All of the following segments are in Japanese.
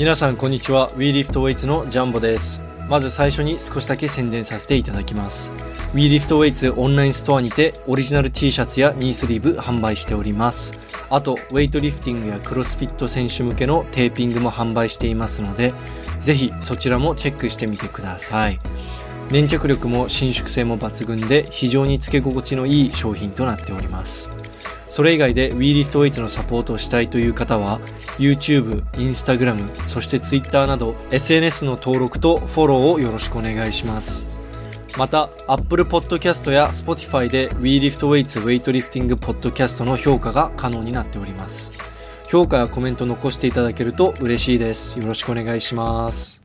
皆さんこんにちは。WeLiftWeights のジャンボです。まず最初に少しだけ宣伝させていただきます。WeLiftWeights オンラインストアにてオリジナル T シャツやニースリーブ販売しております。あとウェイトリフティングやクロスフィット選手向けのテーピングも販売していますのでぜひそちらもチェックしてみてください。粘着力も伸縮性も抜群で非常につけ心地のいい商品となっております。それ以外で WeLiftWeights のサポートをしたいという方は YouTube、Instagram、そして Twitter など SNS の登録とフォローをよろしくお願いします。また Apple Podcast や Spotify で WeLiftWeights ウェイトリフティングポッドキャストの評価が可能になっております。評価やコメント残していただけると嬉しいです。よろしくお願いします。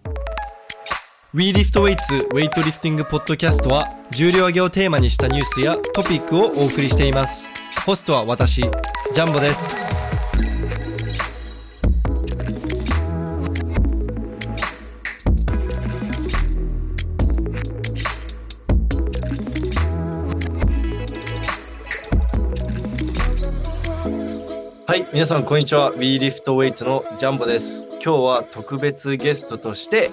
WeLiftWeights ウェイトリフティングポッドキャストは重量挙げをテーマにしたニュースやトピックをお送りしています。ホストは私ジャンボです。はい皆さんこんにちは。WeLiftWeight のジャンボです。今日は特別ゲストとして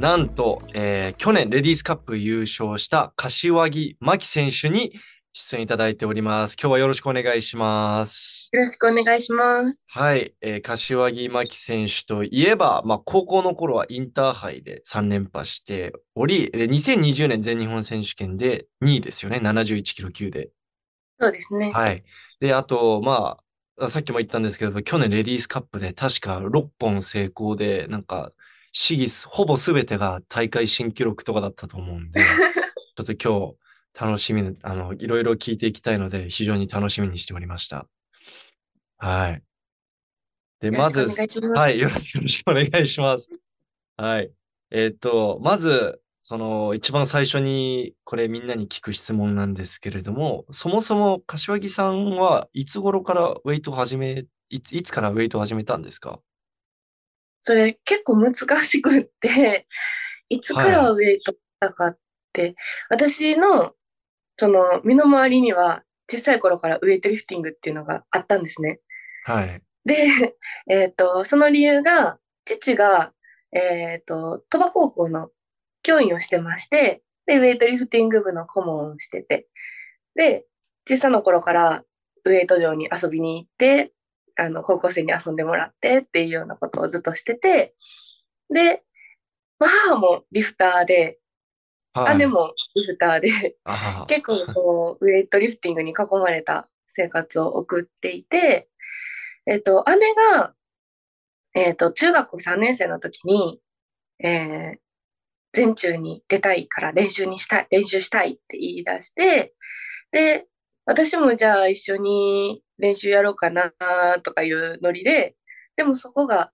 なんと、えー去年レディースカップ優勝した柏木真希選手に出演いただいております。今日はよろしくお願いします。よろしくお願いします。はい、えー柏木真希選手といえば、まあ、高校の頃はインターハイで3連覇しており、えー2020年全日本選手権で2位ですよね、71キロ級で。そうですね。はい。で、あと、まあ、さっきも言ったんですけど、去年レディースカップで確か6本成功で、なんか、試技す、ほぼ全てが大会新記録とかだったと思うんで、ちょっと今日楽しみに、あの、いろいろ聞いていきたいので、非常に楽しみにしておりました。はい。で、まず。はい、よろしくお願いします。はい。えっと、まず、その、一番最初に、これみんなに聞く質問なんですけれども、そもそも柏木さんはいつ頃からウェイトを始め、いつ、いつからウェイトを始めたんですか？それ結構難しくって、いつからウェイトだかって、私の、その、身の回りには、小さい頃からウェイトリフティングっていうのがあったんですね。はい。で、えっと、その理由が、父が、えっと、鳥羽高校の教員をしてまして、で、ウェイトリフティング部の顧問をしてて、で、小さな頃からウェイト場に遊びに行って、あの、高校生に遊んでもらってっていうようなことをずっとしてて、で、まあ、母もリフターで、はい。姉もリフターで、あ結構こう、ウェイトリフティングに囲まれた生活を送っていて、えっと、姉が、えっと、中学校3年生の時に、えー、全中に出たいから練習にしたい、練習したいって言い出して、で、私もじゃあ一緒に練習やろうかなとかいうノリで、でもそこが、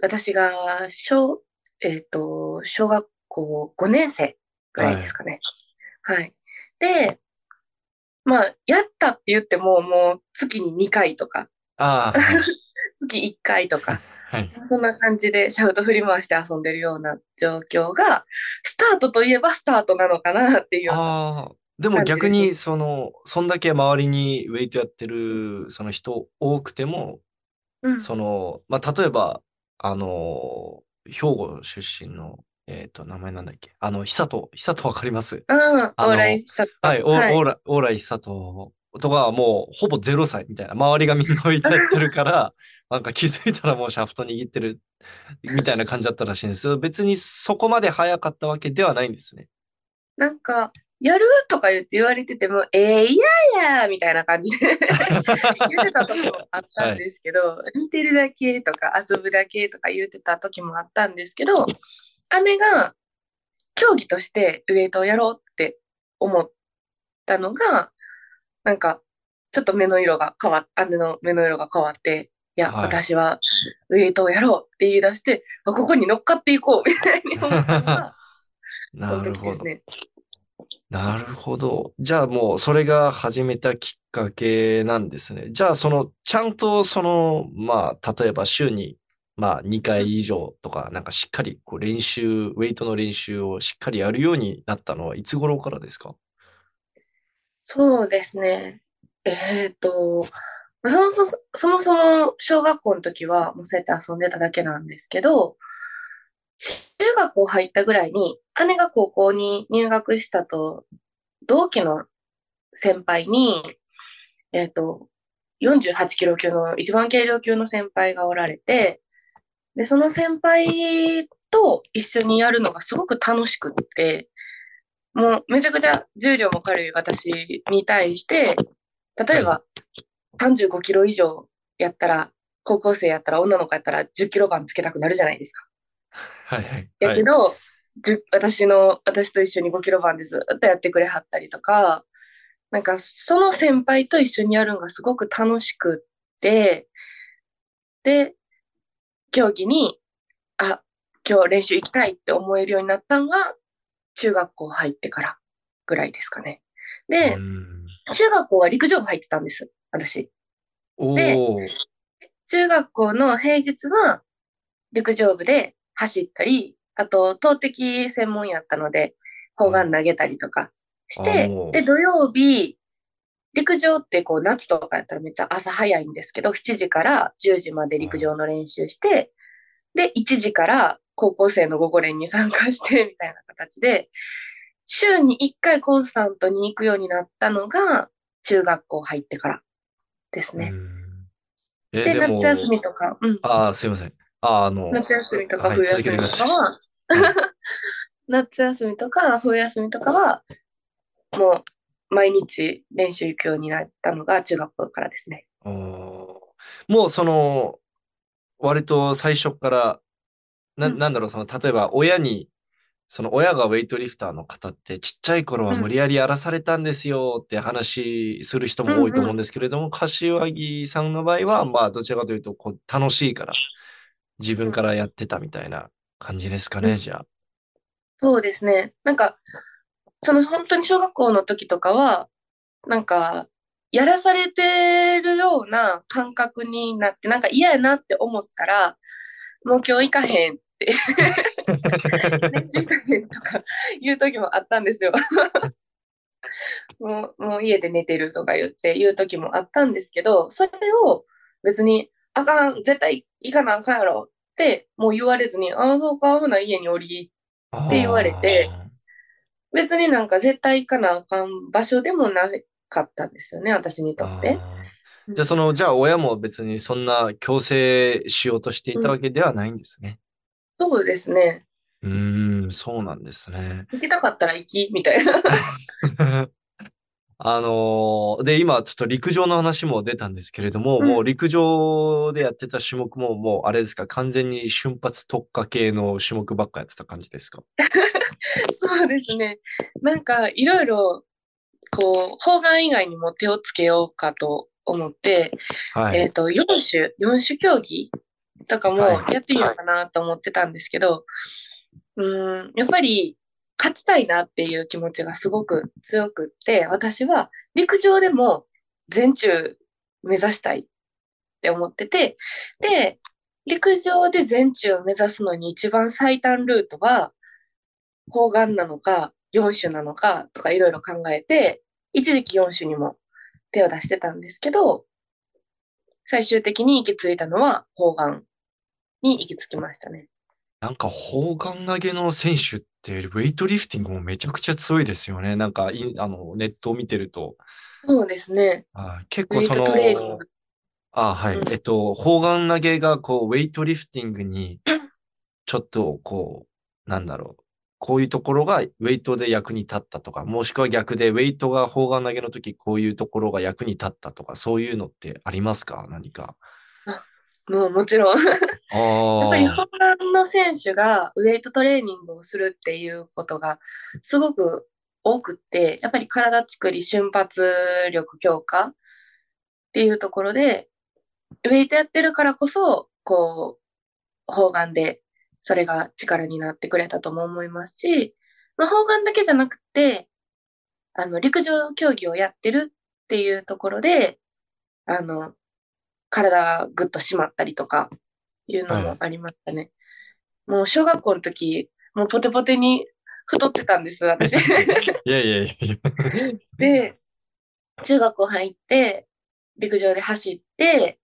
私が小、えっと、小学校5年生ぐらいですかね。はい。で、まあ、やったって言っても、もう月に2回とか、あ、月1回とか、はい。そんな感じでシャウト振り回して遊んでるような状況が、スタートといえばスタートなのかなっていう。ああ、でも逆に、その、そんだけ周りにウェイトやってる、その人多くても、うん。その、まあ、例えば、あの、兵庫出身の、えっと、名前なんだっけ？あの、久人、久人わかります？うん、あの往来した。はい、おはいオーラ、オーライ久人とかはもうほぼ0歳みたいな、周りがみんな置いてやってるから、なんか気づいたらもうシャフト握ってるみたいな感じだったらしいんですよ。別にそこまで早かったわけではないんですね。なんか、やるとか言って言われてても、えー、いやいやみたいな感じで 言ってた時もあったんですけど、見てるだけとか遊ぶだけとか言ってた時もあったんですけど、姉が競技としてウェイトをやろうって思ったのが、なんか、ちょっと目の色が変わっ、姉の目の色が変わって、いや、はい私はウェイトをやろうって言い出して、あここに乗っかっていこうみたいに思ったのが、そ なのるほど。ね。なるほど。じゃあもうそれが始めたきっかけなんですね。じゃあその、ちゃんとその、まあ、例えば週に、まあ、2回以上とか、なんかしっかりこう練習、ウェイトの練習をしっかりやるようになったのはいつ頃からですか？そうですね。えっと、そもそも、そもそも小学校の時はもうそうやって遊んでただけなんですけど、中学校入ったぐらいに、姉が高校に入学したと、同期の先輩に、えっ、と、48キロ級の一番軽量級の先輩がおられて、で、その先輩と一緒にやるのがすごく楽しくって、もうめちゃくちゃ重量も軽い私に対して、例えば35キロ以上やったら、高校生やったら女の子やったら10キロ番つけたくなるじゃないですか。はいはい。やけど、私の、私と一緒に5キロ番でずっとやってくれはったりとか、なんかその先輩と一緒にやるのがすごく楽しくって、で、競技に、あ、今日練習行きたいって思えるようになったのが、中学校入ってからぐらいですかね。で、うん中学校は陸上部入ってたんです、私。おでー中学校の平日は陸上部で走ったり、あと投擲専門やったので、砲丸投げたりとかしてで、土曜日、陸上ってこう夏とかやったらめっちゃ朝早いんですけど、7時から10時まで陸上の練習して、で、1時から高校生の午後練に参加して、みたいな形で、週に1回コンスタントに行くようになったのが、中学校入ってからですね。で、夏休みとか、うん。ああ、すいません。ああの、夏休みとかはい冬休みとかは、夏休みとか冬休みとかは、もう毎日練習行くようになったのが中学校からですね。もうその、割と最初から、な、うんなんだろう、その、例えば親に、その親がウェイトリフターの方ってちっちゃい頃は無理やりやらされたんですよって話する人も多いと思うんですけれども、柏木さんの場合は、まあどちらかというとこう楽しいから自分からやってたみたいな感じですかね、うんじゃあ。そうですね。なんか、その本当に小学校の時とかは、なんか、やらされてるような感覚になって、なんか嫌やなって思ったら、もう今日行かへんって、練 習行かへんとか言う時もあったんですよ。もう、もう家で寝てるとか言って言う時もあったんですけど、それを別に、あかん、絶対行かなあかんやろって、もう言われずに、ああ、そうか、ほな家におりって言われて別になんか絶対行かなあかん場所でもなかったんですよね、私にとって。じゃあその、じゃあ親も別にそんな強制しようとしていたわけではないんですね。そうですね。うーん、そうなんですね。行きたかったら行き、みたいな。あのーで、今ちょっと陸上の話も出たんですけれども、うんもう陸上でやってた種目ももうあれですか、完全に瞬発特化系の種目ばっかやってた感じですか そうですね。なんか、いろいろ、こう、方眼以外にも手をつけようかと思って、はい。えっと、4種、4種競技とかもはいやってみようかなと思ってたんですけど、うーん、やっぱり勝ちたいなっていう気持ちがすごく強くって、私は陸上でも全中目指したいって思ってて、で、陸上で全中を目指すのに一番最短ルートは、方眼なのか、4種なのかとかいろいろ考えて、一時期4種にも手を出してたんですけど、最終的に行き着いたのは方眼に行き着きましたね。なんか、砲丸投げの選手って、ウェイトリフティングもめちゃくちゃ強いですよね。なんか、いあの、ネットを見てると。そうですね。あ結構その、トレーニング。あ、はい。うんえっと、砲丸投げが、こう、ウェイトリフティングにうん、ちょっと、こう、なんだろう。こういうところがウェイトで役に立ったとか、もしくは逆で、ウェイトが砲丸投げの時、こういうところが役に立ったとか、そういうのってありますか？何か。もうもちろん。やっあぱりあ。方眼の選手がウェイトトレーニングをするっていうことがすごく多くって、やっぱり体作り、瞬発力強化っていうところで、ウェイトやってるからこそ、こう、方眼でそれが力になってくれたとも思いますし、まあ、方眼だけじゃなくて、あの、陸上競技をやってるっていうところで、あの、体がぐっと締まったりとか、いうのもありましたね。もう小学校の時、もうポテポテに太ってたんです、私。いやいやいやいや。で、中学校入って、陸上で走って、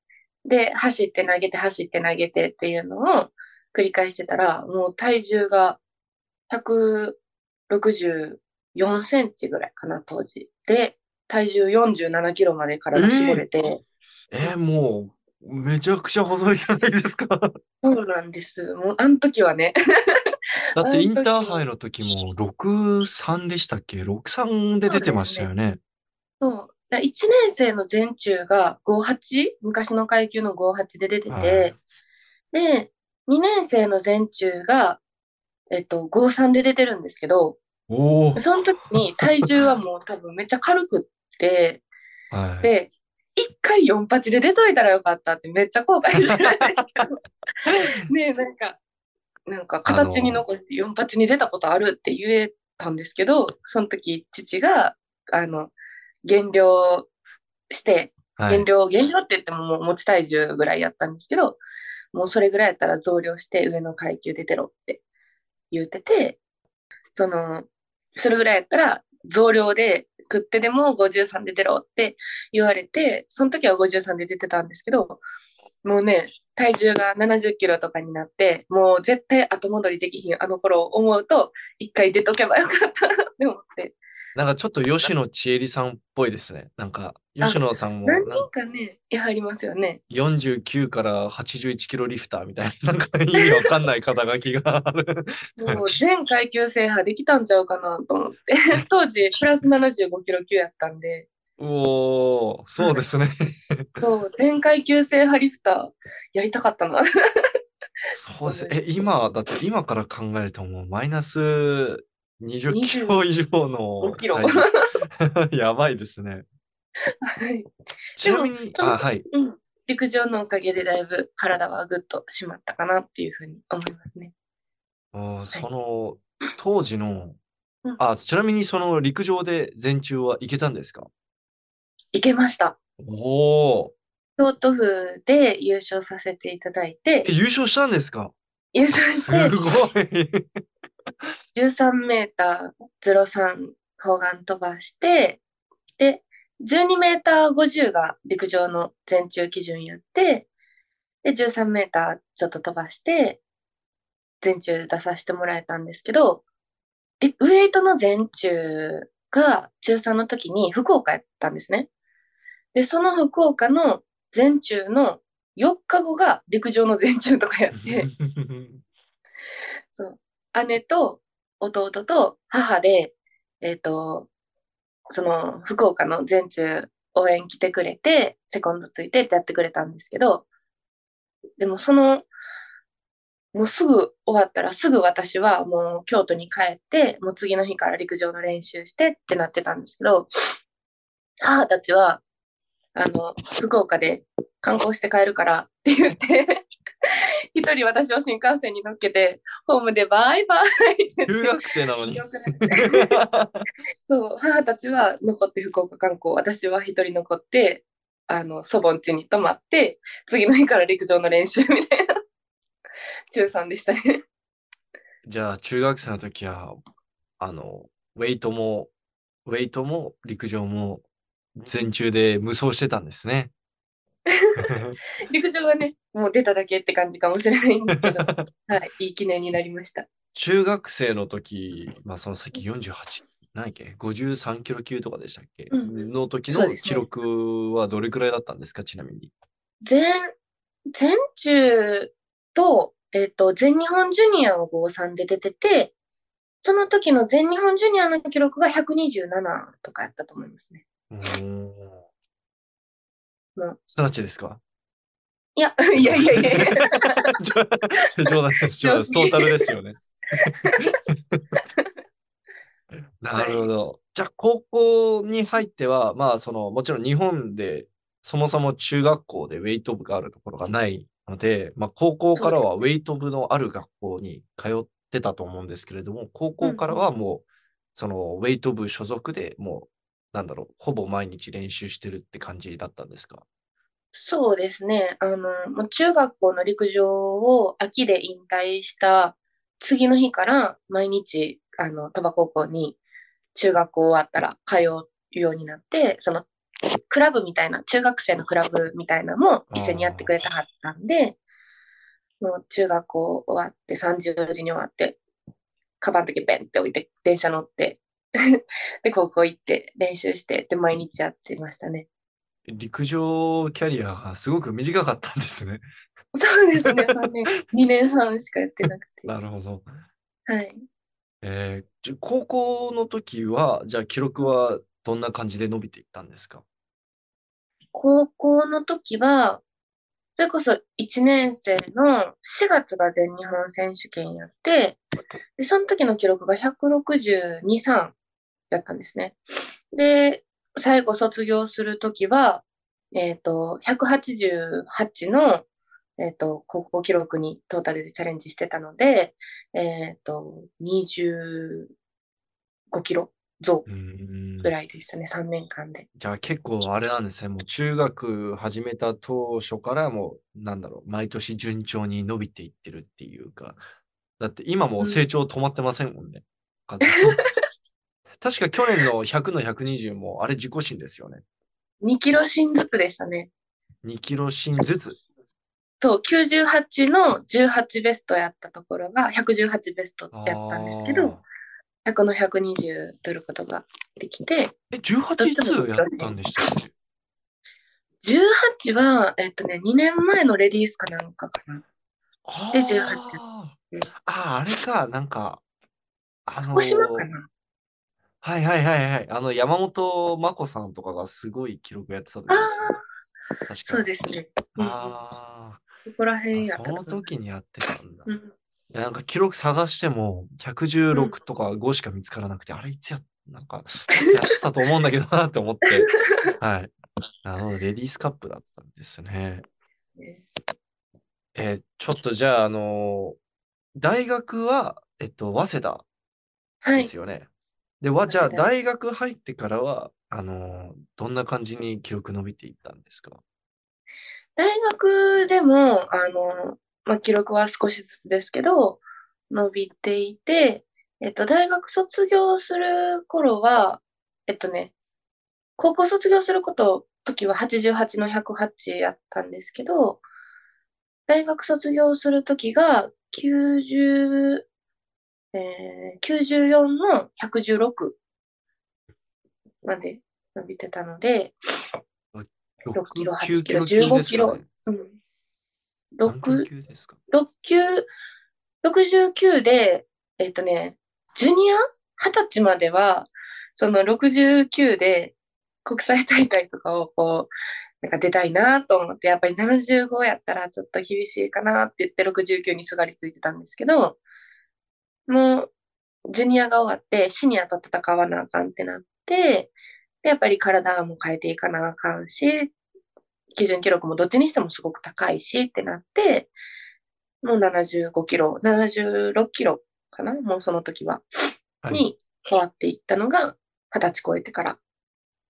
で、走って投げて、走って投げてっていうのを繰り返してたら、もう体重が164センチぐらいかな、当時。で、体重47キロまで体絞れて、えーもう、めちゃくちゃ細いじゃないですか。だそうなんです。もう、あの時はね、ってインターハイの時も6-3でしたっけ ?6-3 で出てましたよね。そう。1年生の全中が58、昔の階級の58で出てはいて、で、2年生の全中が、えっと、53で出てるんですけど。その時に体重はもう多分めっちゃ軽くって、はい。で、一回48で出といたらよかったってめっちゃ後悔するんですけど、ねなんか、なんか形に残して48に出たことあるって言えたんですけど、その時父が、あの、減量して、はい減量、減量って言ってももう持ち体重ぐらいやったんですけど、もうそれぐらいやったら増量して上の階級出てろって言ってて、その、それぐらいやったら増量で食ってでも53で出ろって言われて、その時は53で出てたんですけど、もうね、体重が70キロとかになって、もう絶対後戻りできひんあの頃思うと、一回出とけばよかったなって思って。なんかちょっと吉野千恵里さんっぽいですね。なんか、吉野さんも何人かね、やはりますよね。49から81キロリフターみたいな、なんか意味わかんない肩書きがある。もう全階級制覇できたんちゃうかなと思って。当時、プラス75キロ級やったんで、おお、そうですね。そう、全階級制覇リフターやりたかったな。そうですね。え、今、だって今から考えるともうマイナス20キロ以上の5キロ やばいですね。はいちなみに、あ、はい。うん。陸上のおかげでだいぶ体はぐっと締まったかなっていうふうに思いますね。おーその、当時のうん、あ、ちなみにその陸上で全中は行けたんですか？いけました。おお、京都府で優勝させていただいてえ、、優勝したんですか？優勝すして、ごい。13メーター03砲丸飛ばして、で、12メーター50が陸上の全中基準やって、で、13メーターちょっと飛ばして、全中出させてもらえたんですけど、ウェイトの全中が中3の時に福岡やったんですね。で、その福岡の全中の4日後が陸上の全中とかやって、姉と弟と母で、えっ、と、その福岡の全中応援来てくれて、セコンドついてってやってくれたんですけど、でもその、もうすぐ終わったらすぐ私はもう京都に帰って、もう次の日から陸上の練習してってなってたんですけど、母たちは、あの、福岡で観光して帰るからって言って、一人私を新幹線に乗っけて、ホームでバイバイって中学生なのに。そう、母たちは残って福岡観光、私は一人残って、あの、祖母ん家に泊まって、次の日から陸上の練習みたいな、中3でしたね。じゃあ、中学生の時は、あの、ウェイトも、ウェイトも陸上も全中で無双してたんですね。陸上はね、もう出ただけって感じかもしれないんですけど、はい、いい記念になりました。中学生の時、まあそのさっき48、何やっけ ?53 キロ級とかでしたっけ、うんの時の記録はどれくらいだったんですか？ちなみに。全、全中と、えっ、と、全日本ジュニアを53で出てて、その時の全日本ジュニアの記録が127とかやったと思いますね。うーんストラッチですか？いや、いやいやいやいや。冗談です。冗談です。トータルですよね。なるほど。じゃあ、高校に入っては、まあ、その、もちろん日本で、そもそも中学校でウェイト部があるところがないので、まあ、高校からはウェイト部のある学校に通ってたと思うんですけれども、高校からはもう、その、ウェイト部所属でもう、なんだろう、ほぼ毎日練習してるって感じだったんですか？そうですね。あの、もう中学校の陸上を秋で引退した次の日から毎日、あの、鳥羽高校に中学校終わったら通うようになって、そのクラブみたいな、中学生のクラブみたいなのも一緒にやってくれたはったんで、もう中学校終わって、30時に終わって、カバンだけベンって置いて、電車乗って、で、高校行って、練習して、で、毎日やってましたね。陸上キャリアがすごく短かったんですね。そうですね、3年、2年半しかやってなくて。なるほど。はい。えー高校の時は、じゃあ記録はどんな感じで伸びていったんですか？高校の時は、それこそ1年生の4月が全日本選手権やって、で、その時の記録が162、3やったんですね。で、最後卒業する時は、えっと、188の、えっと、高校記録にトータルでチャレンジしてたので、えっと、25キロ増うーんぐらいでしたね、3年間で。じゃあ結構あれなんですね。もう中学始めた当初からもう、なんだろう、毎年順調に伸びていってるっていうか。だって今もう成長止まってませんもんね。か 確か去年の100の120もあれ自己新ですよね。2キロ新ずつでしたね。2キロ新ずつ。そう、98の18ベストやったところが118ベストやったんですけど、100の120取ることができて、え、18いつやったんでしたっけ？18は、えっとね、2年前のレディースかなんかかな。あで18ーうんあー、あれか、なんか、あの鹿児島かなはいはいはいはい。あの、山本真子さんとかがすごい記録やってた時ですよね。確かそうですね。うんあここら辺やったその時にやってたんだ。いうんや、なんか記録探しても、116とか5しか見つからなくて、あれいつや、なんか、やってたと思うんだけどなって思って、はい。なるほど、レディースカップだったんですね。ねえーちょっとじゃあ、あのー大学は、えっと、早稲田はい。ですよね。で、わ、じゃあ、大学入ってからは、あのーどんな感じに記録伸びていったんですか？大学でも、あの、まあ、記録は少しずつですけど、伸びていて、えっと、大学卒業する頃は、えっとね、高校卒業すること、時は88の108やったんですけど、大学卒業する時が90、えー、94の116まで伸びてたので、6キロ、9 8キロ、級15キロですかね。。うん。何6、級ですか？6級、69で、えっとね、ジュニア？二十歳までは、その69で国際大会とかをこう、なんか出たいなと思って、やっぱり75やったらちょっと厳しいかなって言って69にすがりついてたんですけど、もう、ジュニアが終わって、シニアと戦わなあかんってなって、でやっぱり体も変えていかなあかんし、基準記録もどっちにしてもすごく高いしってなって、もう75キロ、76キロかな？もうその時は。はい。に変わっていったのが、二十歳超えてから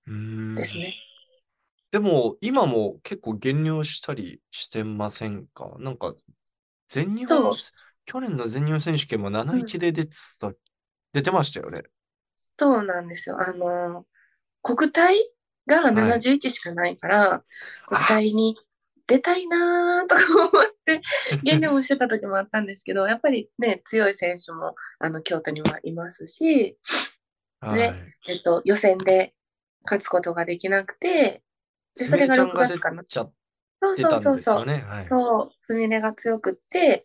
ですね。でも、今も結構減量したりしてませんか？なんか、全日本そう、去年の全日本選手権も71で出てた、出てましたよね。そうなんですよ。あの、国体が71しかないから、国体に出たいなーとか思って、減量もしてた時もあったんですけど、やっぱりね、強い選手も、あの、京都にはいますし、はい。えっと、予選で勝つことができなくて、でそれが6すみれちゃんが出月かな。そうそうそうそう。そう、すみれが強くって、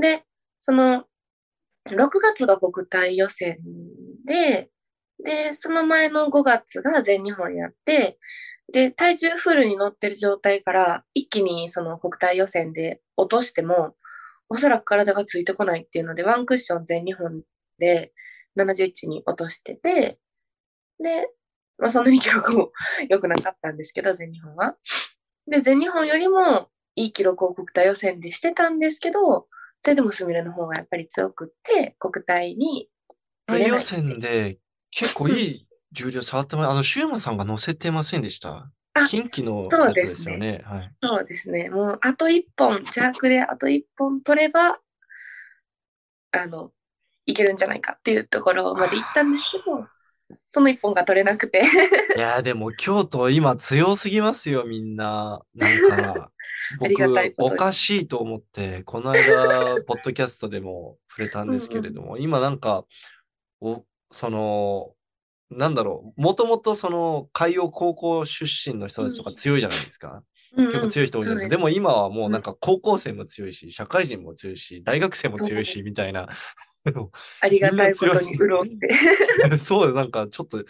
で、その、6月が国体予選で、で、その前の5月が全日本やって、で、体重フルに乗ってる状態から、一気にその国体予選で落としても、おそらく体がついてこないっていうので、ワンクッション全日本で71に落としてて、で、まあそんなに記録も 良くなかったんですけど、全日本は。で、全日本よりもいい記録を国体予選でしてたんですけど、それでもスミレの方がやっぱり強くって、国体に出れ予選で結構いい重量触ってもらあの、シューマンさんが乗せてませんでした？あ近畿のやつですよね。はい。そうですね。もう、あと一本、弱であと一本取れば、あの、いけるんじゃないかっていうところまで行ったんですけど、その一本が取れなくて。いやーでも京都今強すぎますよ、みんな。なんか、僕、おかしいと思って、この間、ポッドキャストでも触れたんですけれども、今なんか、お、その、なんだろう、もともとその海洋高校出身の人たちとか強いじゃないですか。結構強い人多いじゃないですか。でも今はもうなんか高校生も強いし、社会人も強いし、大学生も強いし、みたいな。ありがたいことに潤って。そう、なんかちょっと、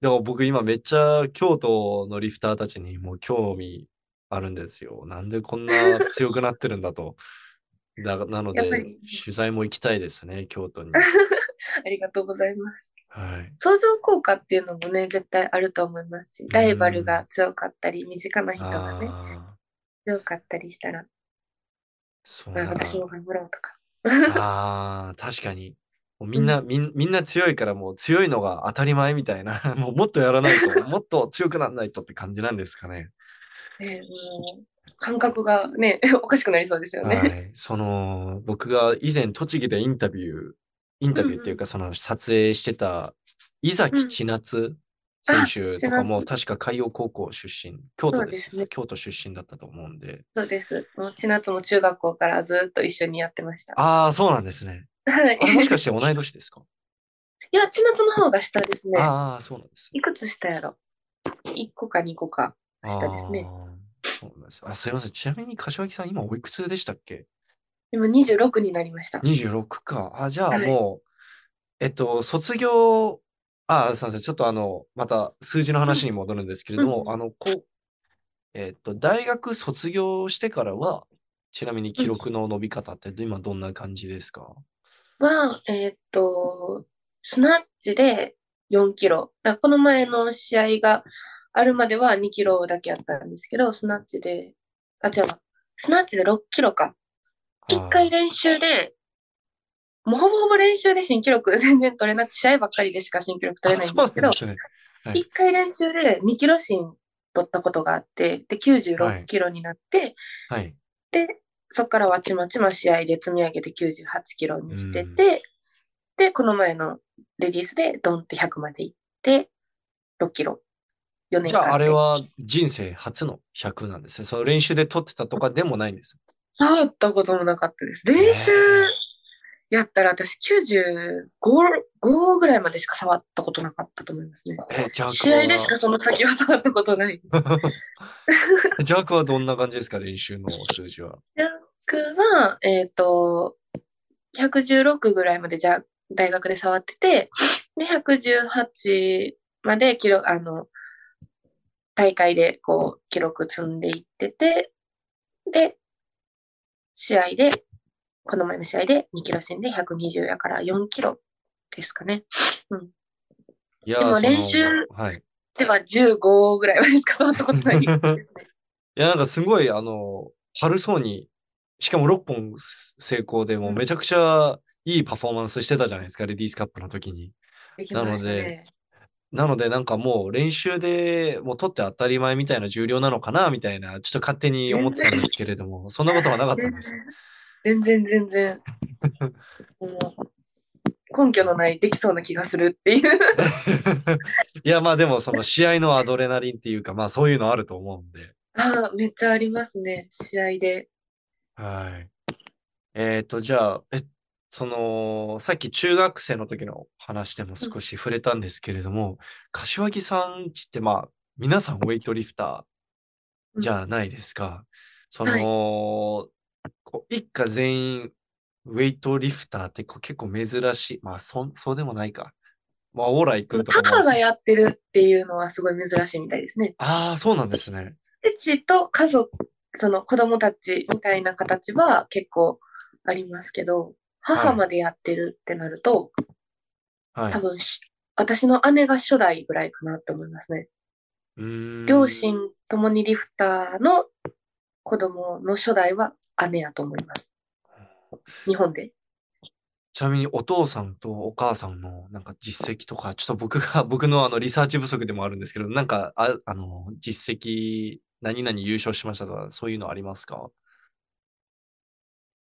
でも僕今めっちゃ京都のリフターたちにもう興味あるんですよ。なんでこんな強くなってるんだと。だなので 取材も行きたいですね、京都に。ありがとうございます。はい。相乗効果っていうのもね、絶対あると思いますし、ライバルが強かったり、身近な人がね、ああ、強かったりしたら、まあそうなんだ。私も頑張ろうとか。ああ、確かに。みんな、みん、みんな強いからもう強いのが当たり前みたいな。もうもっとやらないと、もっと強くならないとって感じなんですかね。ねもう感覚がね、おかしくなりそうですよね。はい。その、僕が以前栃木でインタビュー、インタビューっていうか、その撮影してた、伊崎千夏選手とかもあ確か海洋高校出身、京都です。ね京都出身だったと思うんで。そうです。もう千夏も中学校からずっと一緒にやってました。ああ、そうなんですね。はい。もしかして同い年ですか？いや、千夏の方が下ですね。ああ、そうなんです。いくつ下やろ ?1 個か2個か下ですね。そうなんです。あ、すいません。ちなみに柏木さん、今おいくつでしたっけ？今26になりました。?26 か。あ、じゃあはいもう、えっと、卒業、あ、すいません。ちょっとあの、また数字の話に戻るんですけれども、うんあの、こう、えっと、大学卒業してからは、ちなみに記録の伸び方って今どんな感じですか？は、えーっと、スナッチで4キロ。この前の試合があるまでは2キロだけやったんですけど、スナッチで、あ、違うわ。スナッチで6キロか。1回練習で、もうほぼほぼ練習で新記録 全然取れなくて、試合ばっかりでしか新記録取れないんですけどあ、そうなんですね。はい1回練習で2キロ新取ったことがあって、で、96キロになって、はい。で、そこからはちまちま試合で積み上げて98キロにしてて、で、この前のレディースでドンって100まで行って、6キロ。4年じゃあ。あれは人生初の100なんですね。その練習で取ってたとかでもないんです。触ったこともなかったです。練習やったら私95 5ぐらいまでしか触ったことなかったと思いますね。試合でしかその先は触ったことない。ジャークはどんな感じですか練習の数字は？ジャックは、えっ、と、116ぐらいまでじゃあ大学で触ってて、で、118まで記録、あの、大会でこう記録積んでいってて、で、試合で、この前の試合で2キロ戦で120やから4キロですかね。いやでも練習はい。では15ぐらいまでしか触ったことないですね。いや、なんかすごい、あの、軽そうに、しかも6本成功でもうめちゃくちゃいいパフォーマンスしてたじゃないですか、レディースカップの時に。できましたなのでね。なので、なんかもう練習でもう取って当たり前みたいな重量なのかな、みたいな、ちょっと勝手に思ってたんですけれども、そんなことはなかったんです。全然全然。もう根拠のないできそうな気がするっていう。いや、まあでもその試合のアドレナリンっていうか、まあそういうのあると思うんで。ああ、めっちゃありますね。試合で。はい。えっと、じゃあ、え、その、さっき中学生の時の話でも少し触れたんですけれども、柏木さんちってまあ、皆さんウェイトリフターじゃないですか。その、こう一家全員ウェイトリフターってこう結構珍しい。まあ、そん、そうでもないか。まあ、オーライ君とかも。母がやってるっていうのはすごい珍しいみたいですね。ああ、そうなんですね。父と家族、その子供たちみたいな形は結構ありますけど、母までやってるってなると、はい。多分し私の姉が初代ぐらいかなって思いますね。両親ともにリフターの子供の初代は姉やと思います。日本で。ちなみにお父さんとお母さんのなんか実績とか、ちょっと僕が、僕のあのリサーチ不足でもあるんですけど、なんか、あ、あの、実績、何々優勝しましたとか、そういうのありますか？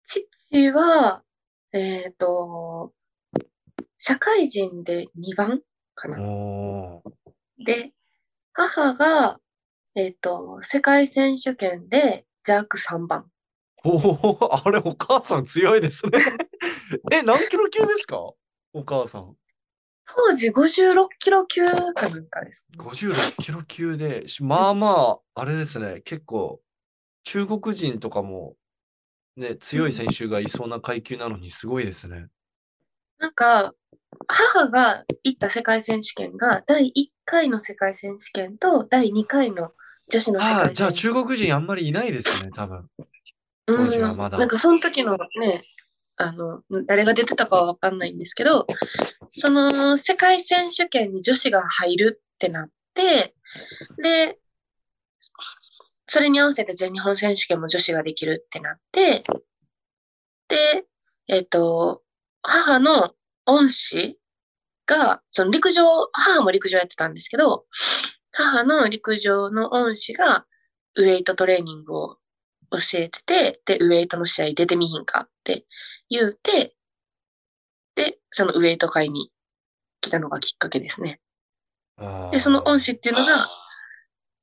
父は、えっと、社会人で2番かな。で、母が、えっ、と、世界選手権でジャーク3番。おお、あれ、お母さん強いですね。え、何キロ級ですか？お母さん。当時56キロ級かなんかです、ね。56キロ級で、しまあまあ、あれですね、結構、中国人とかも、ね、強い選手がいそうな階級なのにすごいですね。なんか、母が行った世界選手権が第1回の世界選手権と第2回の女子の世ああ、界じゃあ選手中国人あんまりいないですね、多分。うん当時はまだなんかその時のね、あの、誰が出てたかはわかんないんですけど、その世界選手権に女子が入るってなって、で、それに合わせて全日本選手権も女子ができるってなって、で、えっと、母の恩師が、その陸上、母も陸上やってたんですけど、母の陸上の恩師がウェイトトレーニングを教えてて、で、ウェイトの試合出てみひんかって言うて、で、そのウェイト会に来たのがきっかけですね。で、その恩。師っていうのが、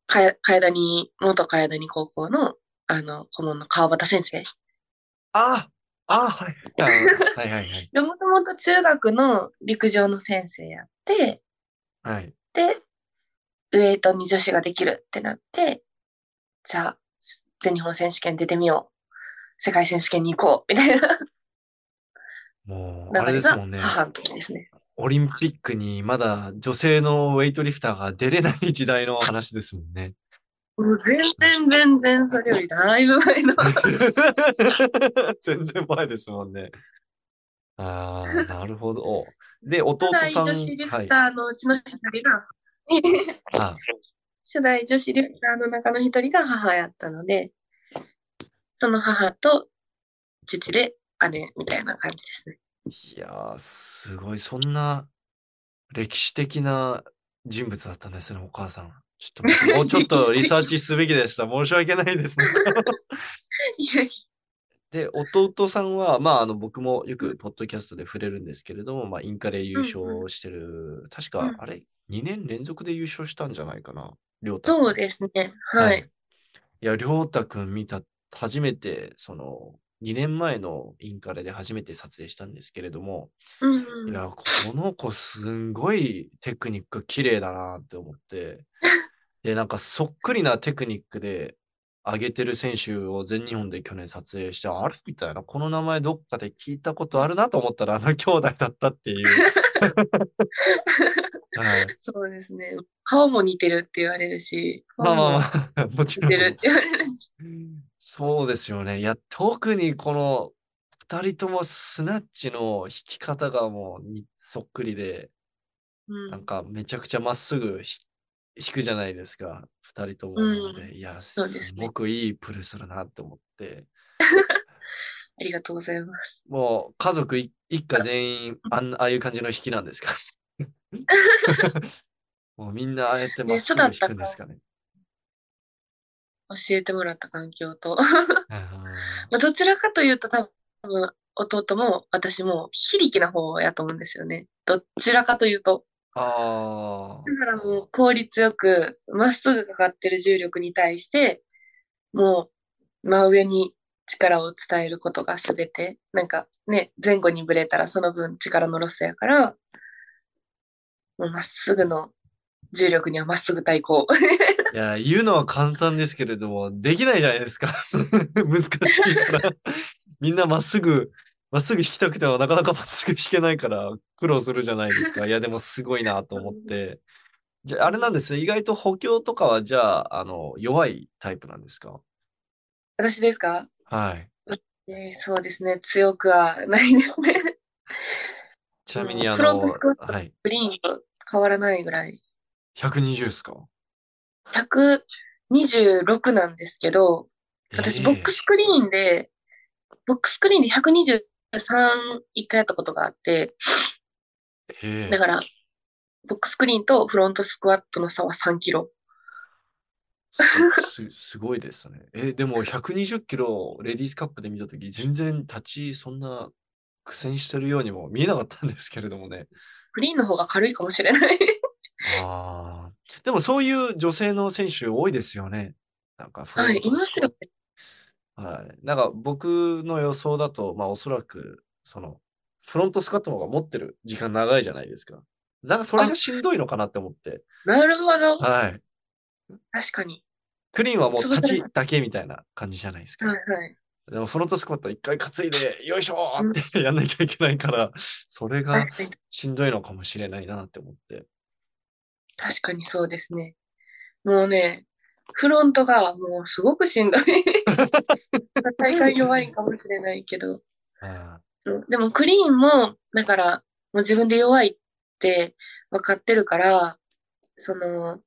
かや、かやだに、元かやだに高校の、あの、顧問の川端先生ああ、はい。あはいはいはい。が、もともと中学の陸上の先生やって、はい。で、ウェイトに女子ができるってなって、じゃあ、全日本選手権出てみよう。世界選手権に行こう。みたいなもう、あれですもんね。母の時ですね。オリンピックにまだ女性のウェイトリフターが出れない時代の 話ですもんね。もう全然全然それよりだいぶ前の。全然前ですもんね。ああ、なるほど。で、弟初代さん、女子リはい。フターのうちの一人が、あ初代女子リフターの中の一人が母やったので、その母と父で姉みたいな感じですね。いやー、すごい。そんな歴史的な人物だったんですね、お母さん。ちょっと僕もうちょっとリサーチすべきでした。申し訳ないですね。で、弟さんは、まあ、あの、僕もよくポッドキャストで触れるんですけれども、まあ、インカレ優勝してる、確か、うんあれ、2年連続で優勝したんじゃないかな、りょうたそうですね。はい。いや、りょうたくん見た、初めて、その、2年前のインカレで初めて撮影したんですけれども、うんうんいや、この子すんごいテクニック綺麗だなって思って、で、なんかそっくりなテクニックで上げてる選手を全日本で去年撮影して、あれ？みたいな、この名前どっかで聞いたことあるなと思ったら、あの兄弟だったっていう。はい、そうですね。顔も似てるって言われるし、まあまあまあ、もちろん。似てるって言われるし。そうですよね。いや、特にこの二人ともスナッチの弾き方がもうにそっくりで、うんなんかめちゃくちゃまっすぐひ弾くじゃないですか。二人とも。うんいや、すごくいいプレーするなって思って、ありがとうございます。もう家族い一家全員あんああいう感じの弾きなんですか？もうみんなああやってまっすぐ弾くんですかね。教えてもらった環境と。あまあどちらかというと多分弟も私も非力な方やと思うんですよね。どちらかというと。ーあー。だからもう効率よくまっすぐかかってる重力に対してもう真上に力を伝えることが全て。なんかね、前後にぶれたらその分力のロスやから、もうまっすぐの重力にはまっすぐ対抗。いや、言うのは簡単ですけれども、できないじゃないですか。難しいから。みんなまっすぐ、まっすぐ弾きたくてもなかなかまっすぐ弾けないから苦労するじゃないですか。いや、でもすごいなと思って。じゃあ、あれなんですね。意外と補強とかは、じゃあ、あの、弱いタイプなんですか？私ですか？はい。えーそうですね。強くはないですね。ちなみに、あのはい。グリーンと変わらないぐらい。120ですか？126なんですけど、私、ボックスクリーンで、ボックスクリーンで123一回やったことがあって、ええだから、ボックスクリーンとフロントスクワットの差は3キロ。す、すすごいですね。え、でも120キロレディースカップで見たとき、全然立ち、そんな苦戦してるようにも見えなかったんですけれどもね。クリーンの方が軽いかもしれない。ああ。でもそういう女性の選手多いですよね。なんかフロはい、いますよね。はい。なんか僕の予想だと、まあおそらく、その、フロントスカットの方が持ってる時間長いじゃないですか。だからそれがしんどいのかなって思って。なるほど。はい。確かに。クリーンはもう立ちだけみたいな感じじゃないですか。はいはい。でもフロントスクワット一回担いで、よいしょーってやんなきゃいけないから、それがしんどいのかもしれないなって思って。確かにそうですね。もうね、フロントがもうすごくしんどい。大会弱いかもしれないけど。でもクリーンも、だから、もう自分で弱いって分かってるから、その、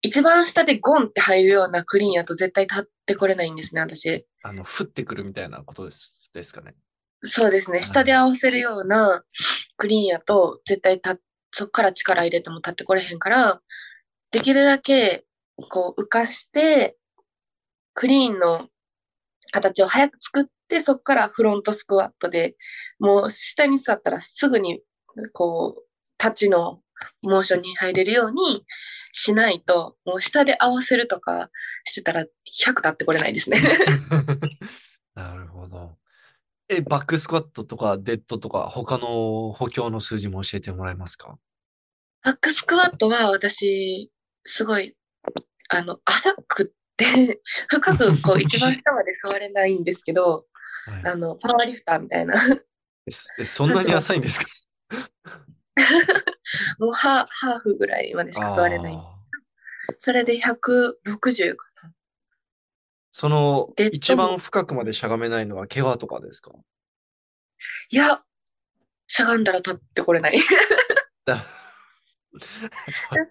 一番下でゴンって入るようなクリーンやと絶対立ってこれないんですね、私。あの、降ってくるみたいなことですですかね。そうですね。い下で合わせるようなクリーンやと絶対たそっから力入れても立ってこれへんから、できるだけこう浮かして、クリーンの形を早く作って、そっからフロントスクワットで、もう下に座ったらすぐにこう、立ちのモーションに入れるようにしないと、もう下で合わせるとかしてたら100立ってこれないですね。なるほど。え、バックスクワットとかデッドとか他の補強の数字も教えてもらえますか？バックスクワットは私、すごい、あの、浅くって、深くこう一番下まで座れないんですけど、はい。あの、パワーリフターみたいな、えそんなに浅いんですか？もうハハーフぐらいまでしか座れない。それで160かな。その一番深くまでしゃがめないのは怪我とかですか？いや、しゃがんだら立ってこれない。そ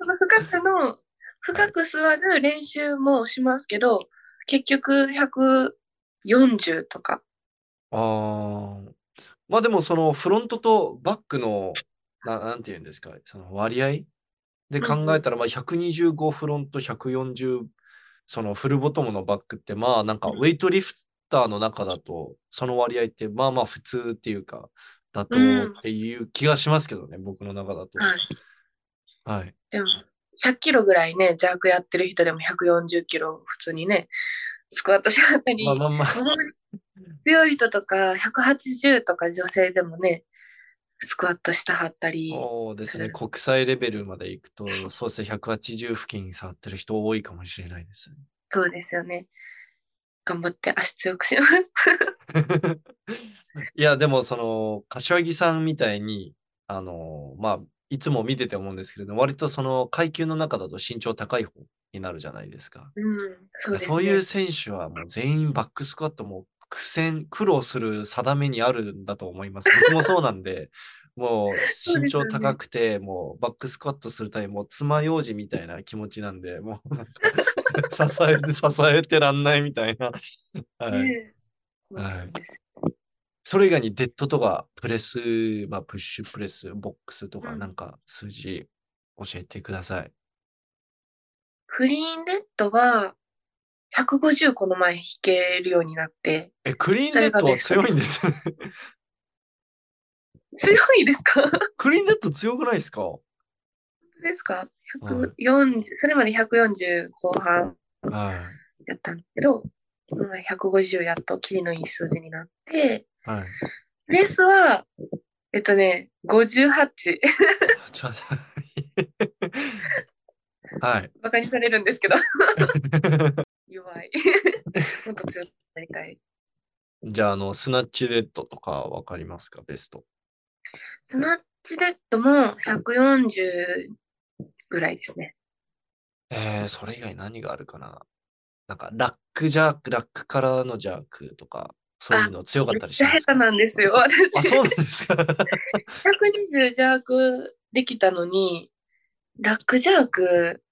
の深くの、深く座る練習もしますけど、結局140とか。あーまあでもそのフロントとバックのななんて言うんですかその割合？で考えたらまあ125フロント140そのフルボトムのバックってまあなんかうんウェイトリフターの中だとその割合ってまあまあ普通っていうか妥当っていう気がしますけどね、僕の中だと。はい。はい。でも、100キロぐらいね、ジャークやってる人でも140キロ普通にね、スクワットしはったり、まあまあまあ。強い人とか180とか女性でもね、スクワットしたはったり、そうですね。国際レベルまで行くと、そうですね。180付近触ってる人多いかもしれないですね。そうですよね。頑張って足強くします。いや、でも、その、柏木さんみたいに、あの、まあ、いつも見てて思うんですけれども、割とその階級の中だと身長高い方になるじゃないですか。うん、そうですね。そういう選手はもう全員バックスクワットも苦戦、苦労する定めにあるんだと思います。僕もそうなんで、もう身長高くて、もうバックスクワットするためにもう爪楊枝みたいな気持ちなんで、もうなんか 支えて、支えてらんないみたいな。はい。ねえはいそれ以外にデッドとかプレス、まあプッシュプレス、ボックスとかうんなんか数字教えてください。クリーンデッドは、150この前弾けるようになって、え、クリーンデッドは強いんですよね。強いですか？本クリーンデッド強くないですか？当ですか？はい ?140、それまで140後半はい。やったんだけど、この前150やっとキリのいい数字になって、はい。プレスは、えっとね、58。ちょっと はい。バカにされるんですけど、弱い。もっと強くなりたい。じゃあ、あの、スナッチデッドとかわかりますか？ベスト。スナッチデッドも140ぐらいですね。えー、それ以外何があるかな？なんか、ラックジャーク、ラックからのジャークとか、そういうの強かったりしめっちゃますか下手なんですよ、私。あ、そうなんですか？120ジャークできたのに、ラックジャーク、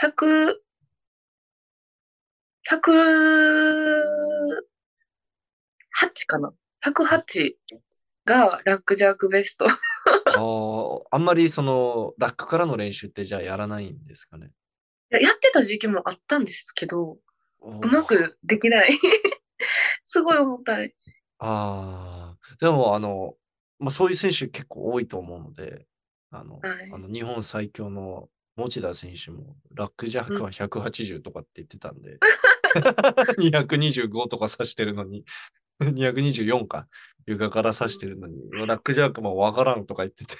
100、108かな ?108 がラックジャークベスト。あーあんまりその、ラックからの練習ってじゃあやらないんですかね？ややってた時期もあったんですけど、ううまくできない。すごい重たい。ああ、でもあの、まあそういう選手結構多いと思うので、あの、はいあの日本最強の持田選手もラックジャックは180とかって言ってたんで、225とか指してるのに、224か、床から指してるのに、ラックジャックもわからんとか言ってて、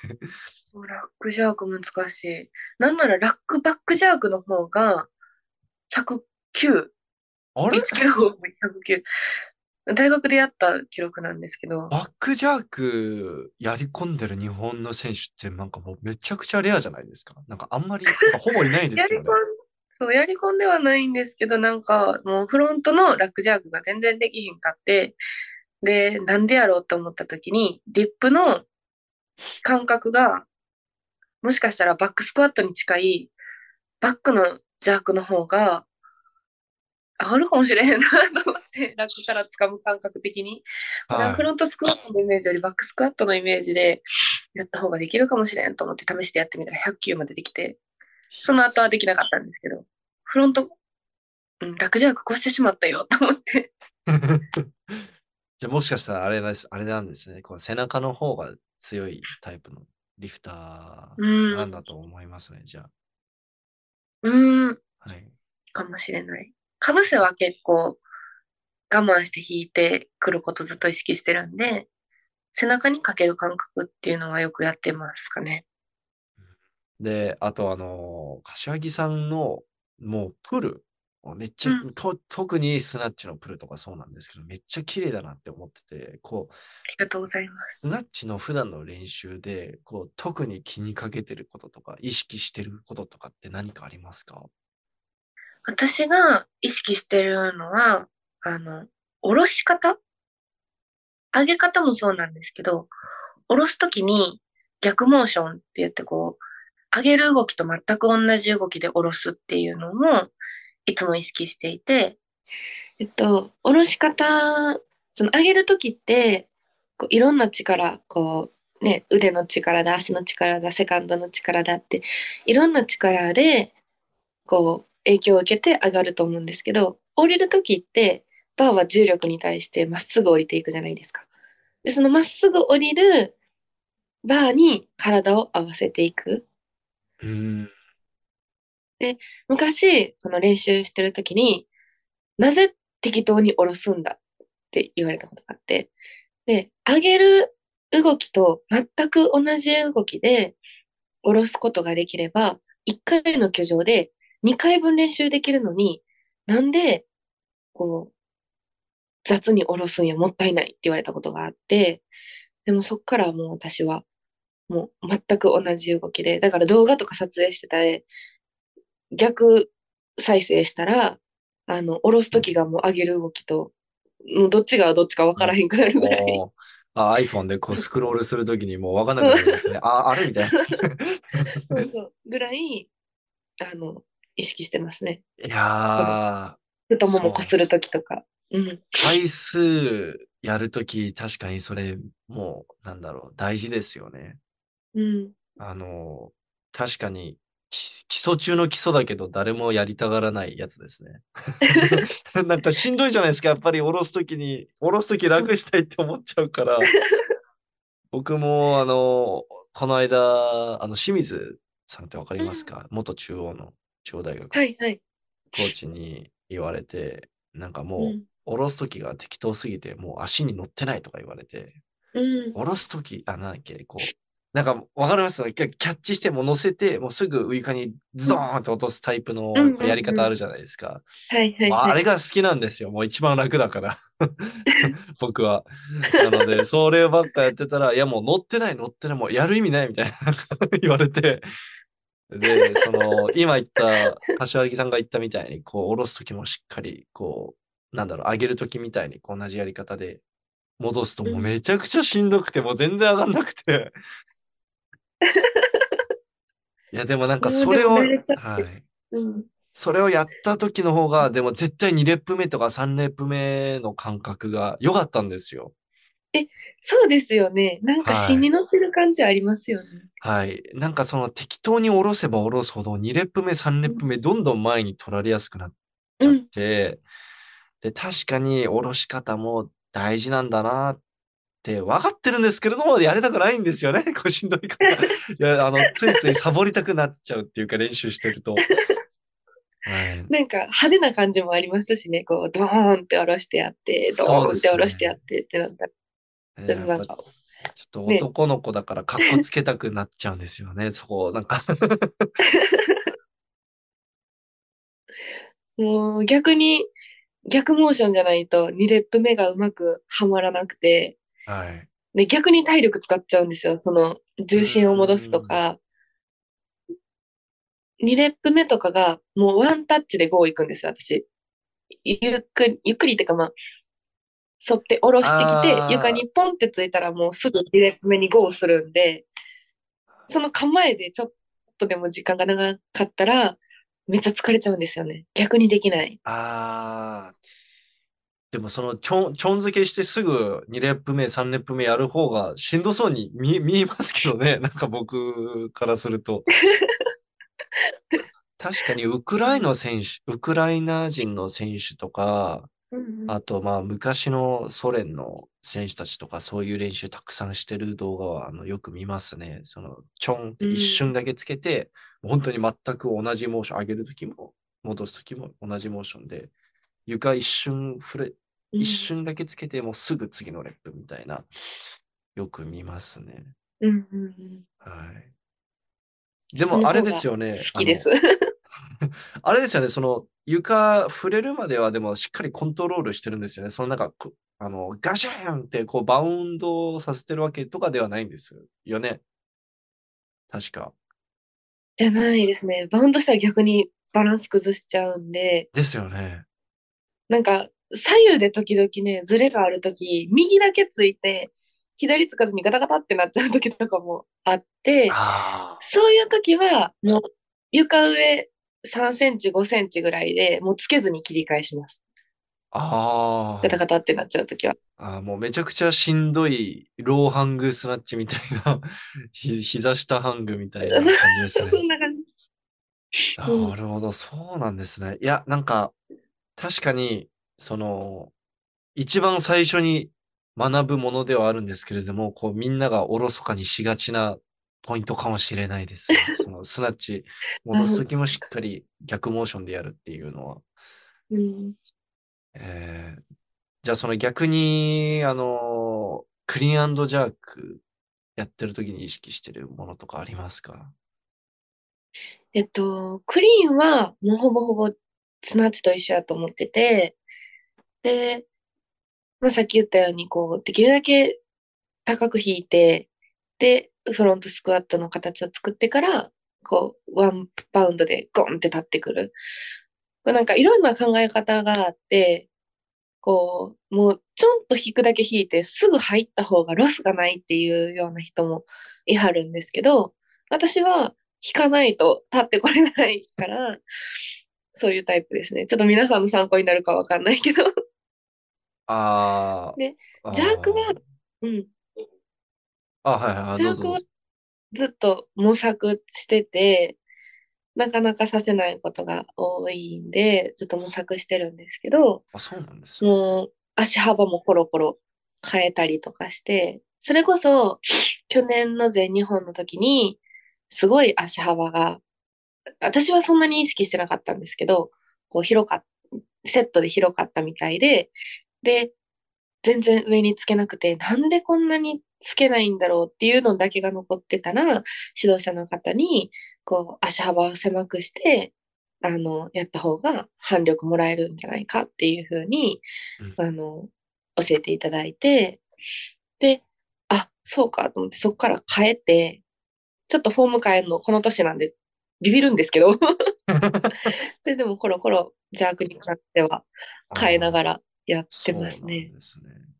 ラックジャーク難しい。なんならラックバックジャークの方が109。あれ？1キロ109。大学でやった記録なんですけど、バックジャークやり込んでる日本の選手ってなんかもうめちゃくちゃレアじゃないですか。なんかあんまり、ほぼいないでやり込んすよね。、そう、やり込んではないんですけど、なんかもうフロントのラックジャークが全然できひんかって、で、なんでやろうと思った時に、ディップの感覚が、もしかしたらバックスクワットに近い、バックのジャークの方が、上がるかもしれへんなと思って、ラックから掴む感覚的に。はいフロントスクワットのイメージよりバックスクワットのイメージでやった方ができるかもしれんと思って試してやってみたら100球までできて、その後はできなかったんですけど、フロント、うん、ラックジャーク越してしまったよと思って。じゃあもしかしたらあれです、あれなんですね。こう背中の方が強いタイプのリフタうーなんん、だと思いますね。じゃうん、あ。はい。かもしれない。かぶせは結構我慢して引いてくることずっと意識してるんで、背中にかける感覚っていうのはよくやってますかね。で、あとあの、柏木さんのもうプル、めっちゃ、うんと特にスナッチのプルとかそうなんですけど、めっちゃ綺麗だなって思ってて、こう、ありがとうございます。スナッチの普段の練習で、こう、特に気にかけてることとか、意識してることとかって何かありますか？私が意識してるのは、あの、下ろし方？上げ方もそうなんですけど、下ろすときに逆モーションって言ってこう、上げる動きと全く同じ動きで下ろすっていうのも、いつも意識していて、えっと、下ろし方、その上げるときって、こういろんな力、こう、ね、腕の力だ、足の力だ、セカンドの力だって、いろんな力で、こう、影響を受けて上がると思うんですけど、降りるときって、バーは重力に対してまっすぐ降りていくじゃないですか。で、そのまっすぐ降りるバーに体を合わせていく。うーん。昔、その練習してるときに、なぜ適当に下ろすんだって言われたことがあって、で、上げる動きと全く同じ動きで下ろすことができれば、1回の挙上で2回分練習できるのに、なんで、こう、雑に下ろすんやもったいないって言われたことがあって、でもそっからもう私は、もう全く同じ動きで、だから動画とか撮影してたら、逆再生したら、あの、下ろすときがもう上げる動きと、もうどっちがどっちか分からへんくなるぐらい。あ iPhone でこうスクロールするときにもうわかんなくなるんですね。あ、あれみたいな。そうそうぐらい、あの、意識してますね。いや太ももこするときとか。うん。ー、回数やるとき確かにそれもうなんだろう、大事ですよね。うん。あの、確かにき基礎中の基礎だけど誰もやりたがらないやつですね。なんかしんどいじゃないですか、やっぱり下ろすときに、下ろすとき楽したいって思っちゃうから。僕もあの、この間、あの、清水さんってわかりますか？元中央の中央大学はいはい。コーチに言われて、なんかう。もうん下ろすときが適当すぎて、もう足に乗ってないとか言われて、うん。下ろすとき、あ、なんだっけ、こう、なんかわかります？キャキャッチしてもう乗せて、もうすぐ床にズドーンって落とすタイプのやり方あるじゃないですか。はいはいまあ。れが好きなんですよ。もう一番楽だから。僕は。なので、そればっかやってたら、いやもう乗ってない乗ってない、もうやる意味ないみたいな言われて。で、その、今言った、柏木さんが言ったみたいに、こう、下ろすときもしっかり、こう、なんだろう、上げるときみたいに、こう同じやり方で戻すと、もうめちゃくちゃしんどくて、もう全然上がんなくて。いや、でもなんかそれを、はい。うん。それをやった時の方が、でも絶対2レップ目とか3レップ目の感覚が良かったんですよ。そうですよね。なんかはい芯に乗ってる感じありますよね。はい。なんかその適当に下ろせば下ろすほど2レップ目、3レップ目、どんどん前に取られやすくなっちゃって、で、確かに下ろし方も大事なんだなっって分かってるんですけれども、やりたくないんですよね。こうしんどいから。いや、あの、ついついサボりたくなっちゃうっていうか、練習してると。はい。なんか派手な感じもありますしね、こう、ドーンって下ろしてやって、ドーンって下ろしてやってってなったら、ねちょっとなんか、ちょっと男の子だから格好つけたくなっちゃうんですよね。そこ、なんか。もう逆に、逆モーションじゃないと2レップ目がうまくはまらなくて、はい。で、逆に体力使っちゃうんですよ。その、重心を戻すとか。2レップ目とかが、もうワンタッチで5行くんですよ、私。ゆっくり、ゆっくりっていうかまあ、沿って下ろしてきて、床にポンってついたらもうすぐ2レップ目に5をするんで、その構えでちょっとでも時間が長かったら、めっちゃ疲れちゃうんですよね。逆にできない。ああ。でもそのちょん、ちょん付けしてすぐ2レップ目、3レップ目やる方がしんどそうに見見えますけどね。なんか僕からすると。確かにウクライナ選手、ウクライナ人の選手とか、あとまあ昔のソ連の選手たちとかそういう練習たくさんしてる動画はあのよく見ますね。そのちょんって一瞬だけつけて、本当に全く同じモーション上げるときも戻すときも同じモーションで床一瞬触れ、うん一瞬だけつけてもうすぐ次のレップみたいなよく見ますね。うんうんうん。はい。でもあれですよね。好きです。あれですよね、その床触れるまではでもしっかりコントロールしてるんですよね。そのなんかこ、あの、ガシャーンってこうバウンドさせてるわけとかではないんですよね。確か。じゃないですね。バウンドしたら逆にバランス崩しちゃうんで、ですよね。なんか左右で時々ね、ズレがあるとき、右だけついて、左つかずにガタガタってなっちゃうときとかもあって、あそういうときは、もう床上3センチ、5センチぐらいで、もうつけずに切り返します。あ。あガタガタってなっちゃうときは。あ。もうめちゃくちゃしんどいローハングスナッチみたいな、ひ膝下ハングみたいな感じですね。そんな感じ。うんなるほど、そうなんですね。いや、なんか、確かに、その、一番最初に学ぶものではあるんですけれども、こう、みんながおろそかにしがちなポイントかもしれないですね。その、スナッチ、戻すときもしっかり逆モーションでやるっていうのは。うん。えーじゃあ、その逆に、あの、クリーンジャークやってるときに意識してるものとかありますか？えっと、クリーンはもうほぼほぼスナッチと一緒やと思ってて、で、まあ、さっき言ったように、こう、できるだけ高く引いて、で、フロントスクワットの形を作ってから、こう、ワンパウンドでゴンって立ってくる。これなんかいろんな考え方があって、こう、もうちょんと引くだけ引いてすぐ入った方がロスがないっていうような人もいはるんですけど、私は引かないと立ってこれないから、そういうタイプですね。ちょっと皆さんの参考になるかわかんないけど。ああー。ジャークは、うん、あ、はいはいはい、どうぞどうぞ。ずっと模索してて、なかなかさせないことが多いんで、ずっと模索してるんですけど、あ、そうなんですね。もう足幅もコロコロ変えたりとかして、それこそ去年の全日本の時に、すごい足幅が、私はそんなに意識してなかったんですけど、こう広かっセットで広かったみたいで、で、全然上につけなくて、なんでこんなにつけないんだろうっていうのだけが残ってたら、指導者の方に、こう、足幅を狭くして、あの、やった方が反力もらえるんじゃないかっていうふうに、あの、教えていただいて、で、あ、そうかと思ってそこから変えて、ちょっとフォーム変えるのこの年なんでビビるんですけど、で、でもコロコロ邪悪に関しては変えながらやってますそうなんね。ですね。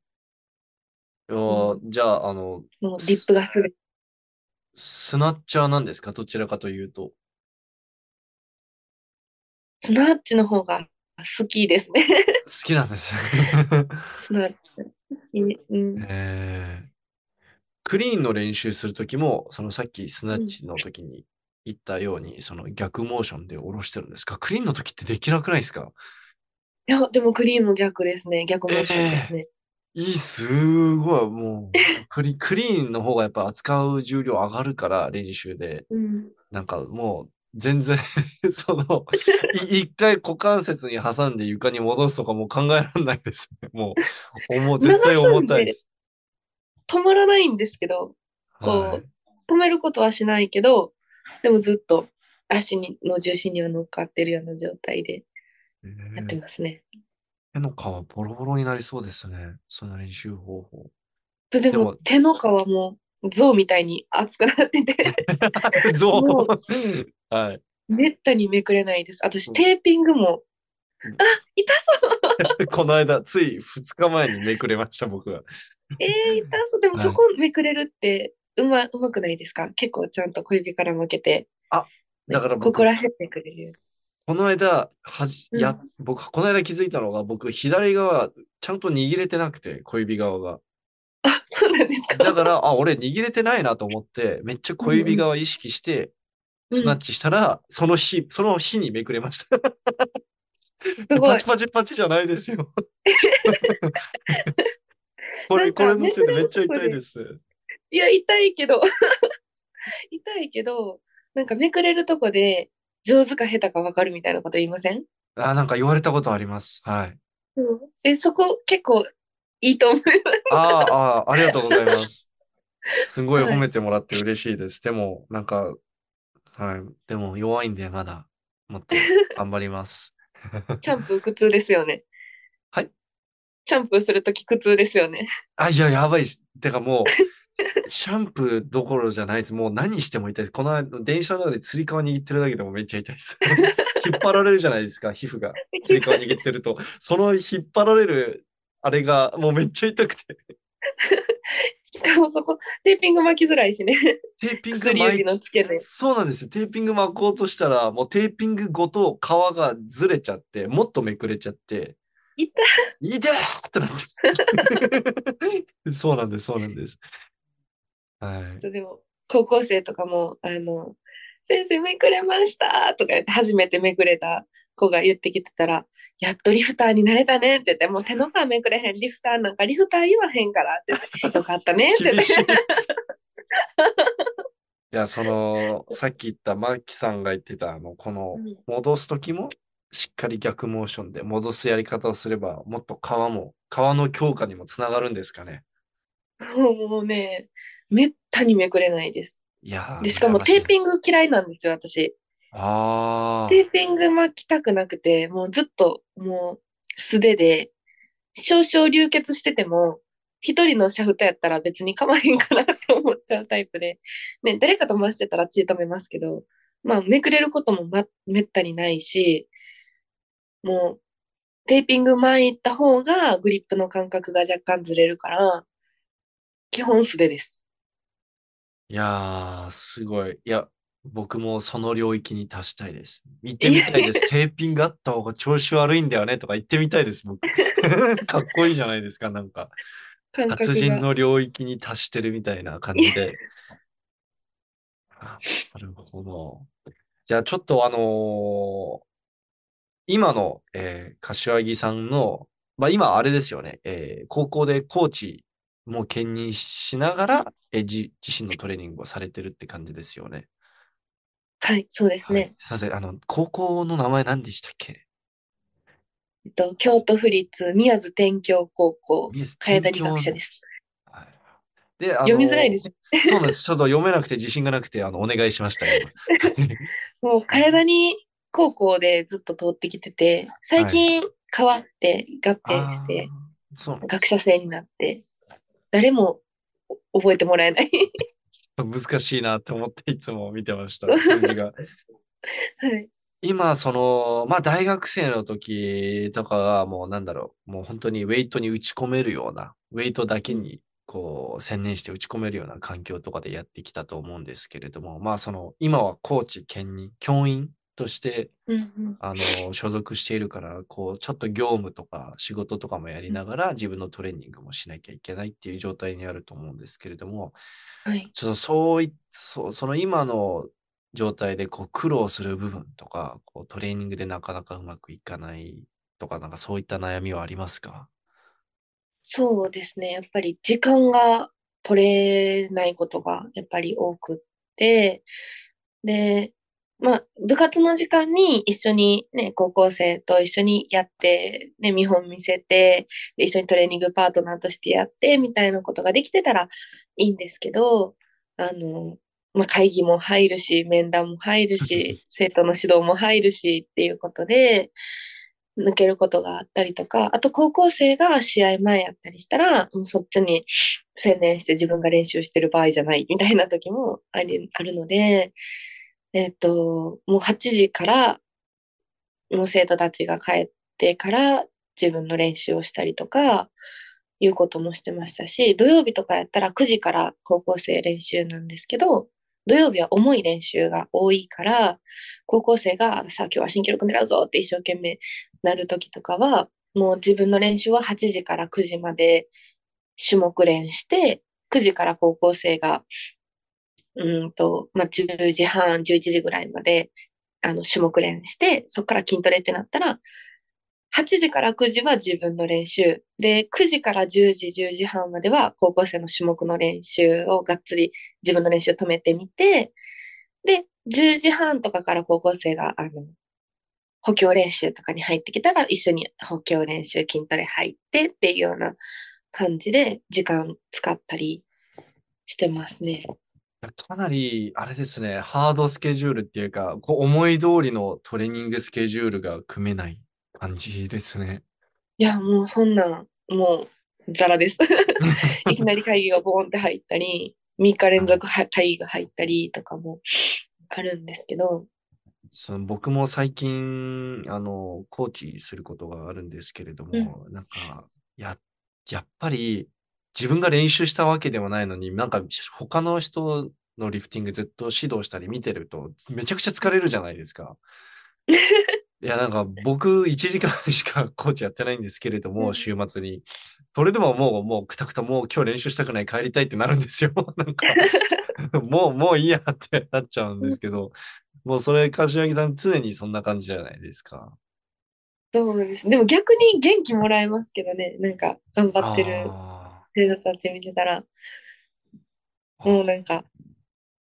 いやーうじゃあ、あの、もうリップがすべてスナッチャーなんですか？どちらかというと。スナッチの方が好きですね。好きなんですね。スナッチ。好きうん。えークリーンの練習するときも、そのさっきスナッチの時に言ったように、その逆モーションで下ろしてるんですか？クリーンの時ってできなくないですか？いや、でもクリーム逆ですね。逆モーションですね。いい、すごい、もう、クリ、クリーンの方がやっぱ扱う重量上がるから、練習で。うん。なんかもう、全然 その、い 一回股関節に挟んで床に戻すとかもう考えられないですね。もう、重、絶対重たいです。止まらないんですけど、こうはい。止めることはしないけど、でもずっと足にの重心には乗っかってるような状態でえやってーますね。手の皮ボロボロになりそうですね。その練習方法。ででも手の皮も象みたいに熱くなってて、ゾもウ。はい。めったにめくれないです。私、うんテーピングも、うんあ、痛そう この間、つい2日前にめくれました、僕が。えー、痛そう。でもはいそこめくれるってうま、うまくないですか？結構ちゃんと小指から向けて。だから僕ここら辺めくれる。この間、はじ、うんや、僕、この間気づいたのが、僕、左側、ちゃんと握れてなくて、小指側が。あ、そうなんですか？だから、あ、俺握れてないなと思って、めっちゃ小指側意識して、うんスナッチしたら、その日、その日にめくれました。すごいパチ。パチパチじゃないですよ。これ、これのせいでめっちゃ痛いです。いや、痛いけど、痛いけど、なんかめくれるとこで上手か下手か分かるみたいなこと言いません？あ、なんか言われたことあります。はい。え、そこ結構いいと思います。ああ、ありがとうございます。すごいはい褒めてもらって嬉しいです。でも、なんか、はい。でも弱いんで、まだ、もっと 頑張ります。シャンプー苦痛ですよね。はい。シャンプーするとき苦痛ですよね。あ、いや、やばいっす。てかもう、シャンプーどころじゃないです。もう何しても痛いです。この間電車の中でつり革握ってるだけでもめっちゃ痛いです。引っ張られるじゃないですか、皮膚が。つり革握ってると。その引っ張られる、あれがもうめっちゃ痛くて。しかもそこ、テーピング巻きづらいしね。テーピング巻いの付け根。そうなんですよ。テーピング巻こうとしたら、もうテーピングごと皮がずれちゃって、もっとめくれちゃって、痛い。痛いってなって。そうなんです、そうなんです。はい。でも、高校生とかも、あの、先生めくれましたとか言って、初めてめくれた子が言ってきてたら、やっとリフターになれたねって言って、もう手の皮めくれへん、リフターなんかリフター言わへんからって言って、よかったねって言ってい。いや、その、さっき言ったマキさんが言ってた、あの、このうん、戻すときも、しっかり逆モーションで戻すやり方をすれば、もっと皮も、皮の強化にもつながるんですかね。もうね、めったにめくれないです。いやーで、しかもテーピング嫌いなんですよ、私。ああ。テーピング巻きたくなくて、もうずっと、もう素手で、少々流血してても、一人のシャフトやったら別に構わへんかなって思っちゃうタイプで、ね、誰かと回してたら血止めますけど、まあ、めくれることもま、めったにないし、もう、テーピング巻いた方がグリップの感覚が若干ずれるから、基本素手です。いやー、すごい。いや、僕もその領域に達したいです。行ってみたいです。テーピングあった方が調子悪いんだよねとか言ってみたいです、僕。かっこいいじゃないですか、なんか。達人が。の領域に達してるみたいな感じで。あなるほど。じゃあちょっとあのー今の、えー柏木さんの、まあ今あれですよね、えー高校でコーチも兼任しながら、え自身のトレーニングをされてるって感じですよね。はい、そうですはい。ね。すいません、あの、高校の名前何でしたっけ？えっと、京都府立宮津天京高校、宮津茅田理学者です。はいで、あの読みづらいですね。そうなんです。ちょっと読めなくて自信がなくて、あの、お願いしました、今 もう体に高校でずっと通ってきてて、最近変わって合併して、あーそうなんです学者生になって、誰も覚えてもらえない。難しいなって思っていつも見てました、数字が。はい。今、その、まあ、大学生の時とかは、もうなんだろう、もう本当にウェイトに打ち込めるような、ウェイトだけに、こう、専念して打ち込めるような環境とかでやってきたと思うんですけれども、まあ、その、今はコーチ兼任、教員として、うんうん。あの、所属しているから、こう、ちょっと業務とか仕事とかもやりながら、自分のトレーニングもしなきゃいけないっていう状態にあると思うんですけれども、はい。ちょっとそうい、そう、その今の状態でこう苦労する部分とか、こうトレーニングでなかなかうまくいかないとか、なんかそういった悩みはありますか？そうですね。やっぱり時間が取れないことがやっぱり多くって、で、まあ、部活の時間に一緒にね、高校生と一緒にやって、ね、見本見せて、で一緒にトレーニングパートナーとしてやって、みたいなことができてたらいいんですけど、あの、まあ、会議も入るし、面談も入るし、生徒の指導も入るしっていうことで、抜けることがあったりとか、あと高校生が試合前やったりしたら、もうそっちに専念して自分が練習してる場合じゃないみたいな時もありあるので、えっ、と、もう8時から、もう生徒たちが帰ってから自分の練習をしたりとか、いうこともしてましたし、土曜日とかやったら9時から高校生練習なんですけど、土曜日は重い練習が多いから、高校生がさあ今日は新記録狙うぞって一生懸命なる時とかは、もう自分の練習は8時から9時まで種目練して、9時から高校生が、うんと、まあ、10時半、11時ぐらいまで、あの、種目練して、そこから筋トレってなったら、8時から9時は自分の練習。で、9時から10時、10時半までは高校生の種目の練習をがっつり自分の練習を止めてみて、で、10時半とかから高校生が、あの、補強練習とかに入ってきたら一緒に補強練習、筋トレ入ってっていうような感じで時間使ったりしてますね。かなり、あれですね、ハードスケジュールっていうか、こう思い通りのトレーニングスケジュールが組めない感じですね。いや、もうそんな、もう、ザラです。いきなり会議がボーンって入ったり、3日連続会議が入ったりとかもあるんですけど、その僕も最近、あの、コーチすることがあるんですけれども、うん、なんか、や、やっぱり自分が練習したわけでもないのに、なんか他の人のリフティングずっと指導したり見てると、めちゃくちゃ疲れるじゃないですか。いや、なんか僕1時間しかコーチやってないんですけれども、週末に。それでももう、もうくたくたもう今日練習したくない帰りたいってなるんですよ。なんか、もう、もういいやってなっちゃうんですけど、もうそれ、柏木さん、常にそんな感じじゃないですか。そうです。でも逆に元気もらえますけどね、なんか頑張ってる生徒たち見てたら、もうなんか、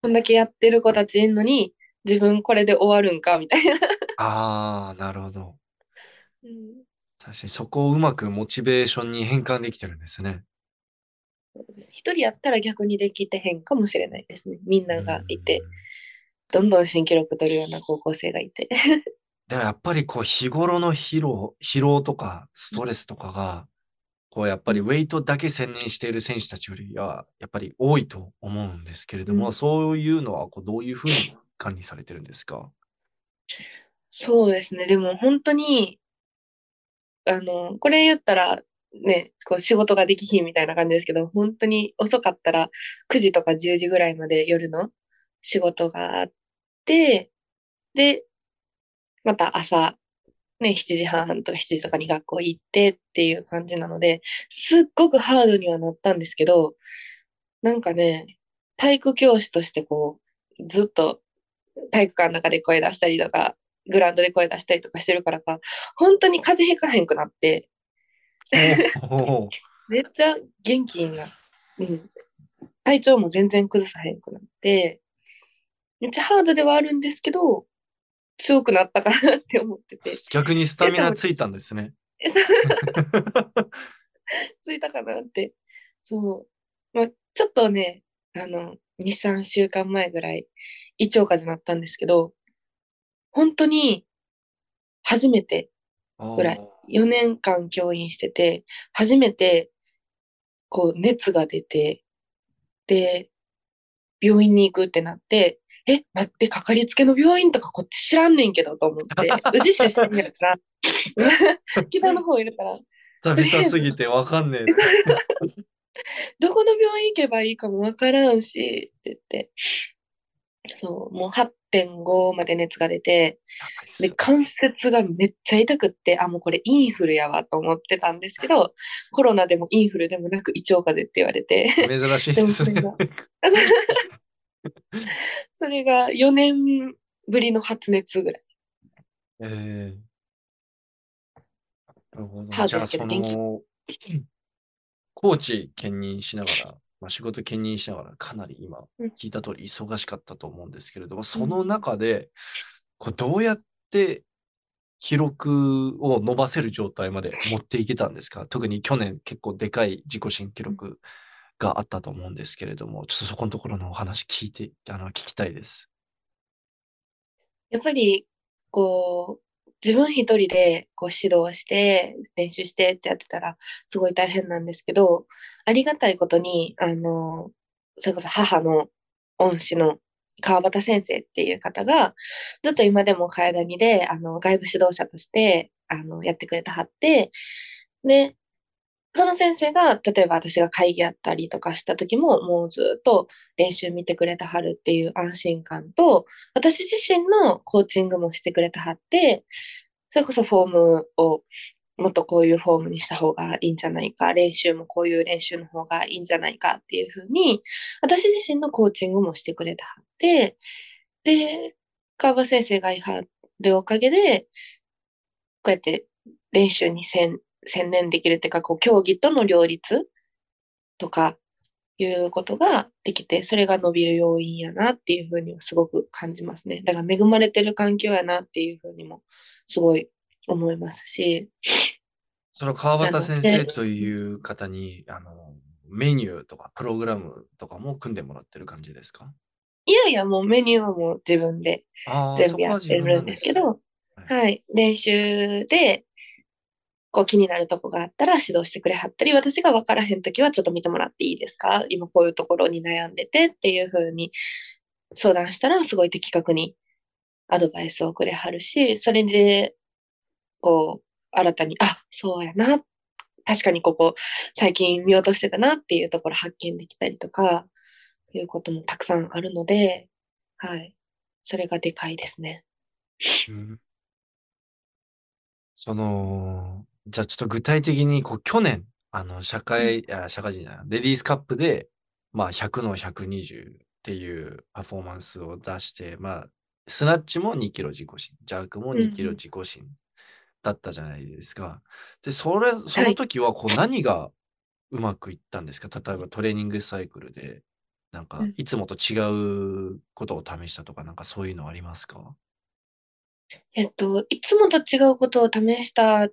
こんだけやってる子たちいるのに、自分これで終わるんかみたいな。ああ、なるほど。うん、確かにそこをうまくモチベーションに変換できてるんですね。一人やったら逆にできてへんかもしれないですね。みんながいて。どんどん新記録取るような高校生がいて。でもやっぱりこう日頃の疲労、疲労とかストレスとかが、こうやっぱりウェイトだけ専念している選手たちよりはやっぱり多いと思うんですけれども、うん、そういうのはこうどういうふうに管理されてるんですか？そうですね。でも本当に、あの、これ言ったらね、こう仕事ができひんみたいな感じですけど、本当に遅かったら9時とか10時ぐらいまで夜の仕事があって、で、また朝、ね、7時半とか7時とかに学校行ってっていう感じなので、すっごくハードにはなったんですけど、なんかね、体育教師としてこう、ずっと体育館の中で声出したりとか、グラウンドで声出したりとかしてるからか、本当に風邪ひかへんくなって、めっちゃ元気になうん。体調も全然崩さへんくなって、めっちゃハードではあるんですけど、強くなったかなって思ってて。逆にスタミナついたんですね。ついたかなって。そう。まあ、ちょっとね、あの、2、3週間前ぐらい、胃腸風邪なったんですけど、本当に初めてぐらい、4年間教員してて、初めて、こう、熱が出て、で、病院に行くってなって、え、待って、かかりつけの病院とかこっち知らんねんけどと思って、宇治市してみるから、北の方いるから。旅さすぎてわかんねえ。どこの病院行けばいいかもわからんし、って言って。そう、もう8.5まで熱が出て、で、関節がめっちゃ痛くって、あ、もうこれインフルやわと思ってたんですけど、コロナでもインフルでもなく胃腸風邪って言われて。珍しいですね。それが4年ぶりの発熱ぐらい。ええー。なるほど。じゃあその、コーチ兼任しながら、まあ、仕事兼任しながら、かなり今うん、聞いた通り忙しかったと思うんですけれども、その中で、こうどうやって記録を伸ばせる状態まで持っていけたんですか？特に去年結構でかい自己新記録があったと思うんですけれども、ちょっとそこのところのお話聞いて、あの、聞きたいです。やっぱり、こう、自分一人でこう指導して、練習してってやってたら、すごい大変なんですけど、ありがたいことに、あの、それこそ母の恩師の川端先生っていう方が、ずっと今でも海谷で、あの、外部指導者として、あの、やってくれてはって、で、その先生が、例えば私が会議やったりとかした時も、もうずっと練習見てくれてはるっていう安心感と、私自身のコーチングもしてくれてはって、それこそフォームをもっとこういうフォームにした方がいいんじゃないか、練習もこういう練習の方がいいんじゃないかっていうふうに、私自身のコーチングもしてくれてはって、で、川場先生がいはるおかげで、こうやって練習に専専念できるっていうか、こう、競技との両立とかいうことができて、それが伸びる要因やなっていうふうにはすごく感じますね。だから恵まれてる環境やなっていうふうにもすごい思いますし、その川端先生という方に、あの、メニューとかプログラムとかも組んでもらってる感じですか？いやいや、もうメニューはもう自分で全部やってるんですけど、はい、練習で、こう気になるとこがあったら指導してくれはったり、私が分からへんときはちょっと見てもらっていいですか？今こういうところに悩んでてっていうふうに相談したら、すごい的確にアドバイスをくれはるし、それで、こう、新たに、あ、そうやな。確かにここ最近見落としてたなっていうところ発見できたりとか、いうこともたくさんあるので、はい。それがでかいですね。うんその、じゃあちょっと具体的に、こう、去年、あの、社会、あ社会人じゃない、レディースカップで、まあ、100の120っていうパフォーマンスを出して、まあ、スナッチも2キロ自己新、ジャークも2キロ自己新だったじゃないですか。で、それ、その時は、こう、何がうまくいったんですか？例えばトレーニングサイクルで、なんかうん、いつもと違うことを試したとか、なんかそういうのありますか？えっと、いつもと違うことを試した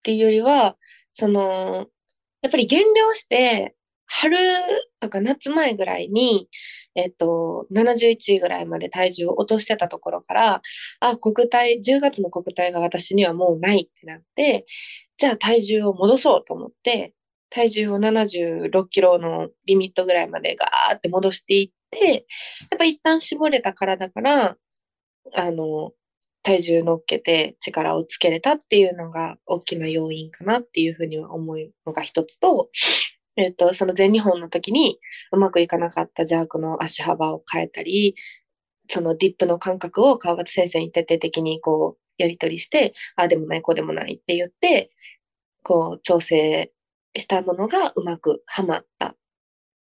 っていうよりは、その、やっぱり減量して、春とか夏前ぐらいに、えっと、71位ぐらいまで体重を落としてたところから、あ、国体、10月の国体が私にはもうないってなって、じゃあ体重を戻そうと思って、体重を76キロのリミットぐらいまでガーって戻していって、やっぱ一旦絞れた体から、あの、体重乗っけて力をつけれたっていうのが大きな要因かなっていうふうには思うのが一つと、えっと、その全日本の時にうまくいかなかったジャークの足幅を変えたり、そのディップの感覚を川端先生に徹底的にこうやり取りして、ああでもない、こうでもないって言って、こう調整したものがうまくはまったっ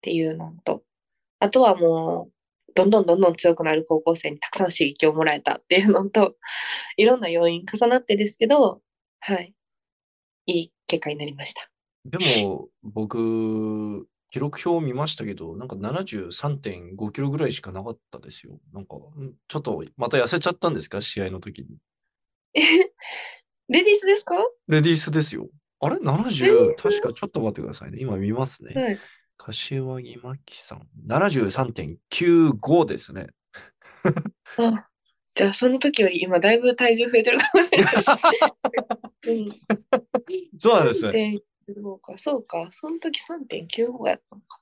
ていうのと、あとはもう、どんどんどんどん強くなる高校生にたくさん刺激をもらえたっていうのと、いろんな要因重なってですけど、はい。いい結果になりました。でも、僕、記録表を見ましたけど、なんか73.5キロぐらいしかなかったですよ。なんか、んちょっとまた痩せちゃったんですか？試合の時に。レディースですか？はレディースですよ。あれ ?70? 確かちょっと待ってくださいね。今見ますね。い。柏木真紀さん。73.95ですね。あ、じゃあその時より今だいぶ体重増えてるかもしれない。うん。そうなんですね。3.95か、そうか。その時3.95やったのか。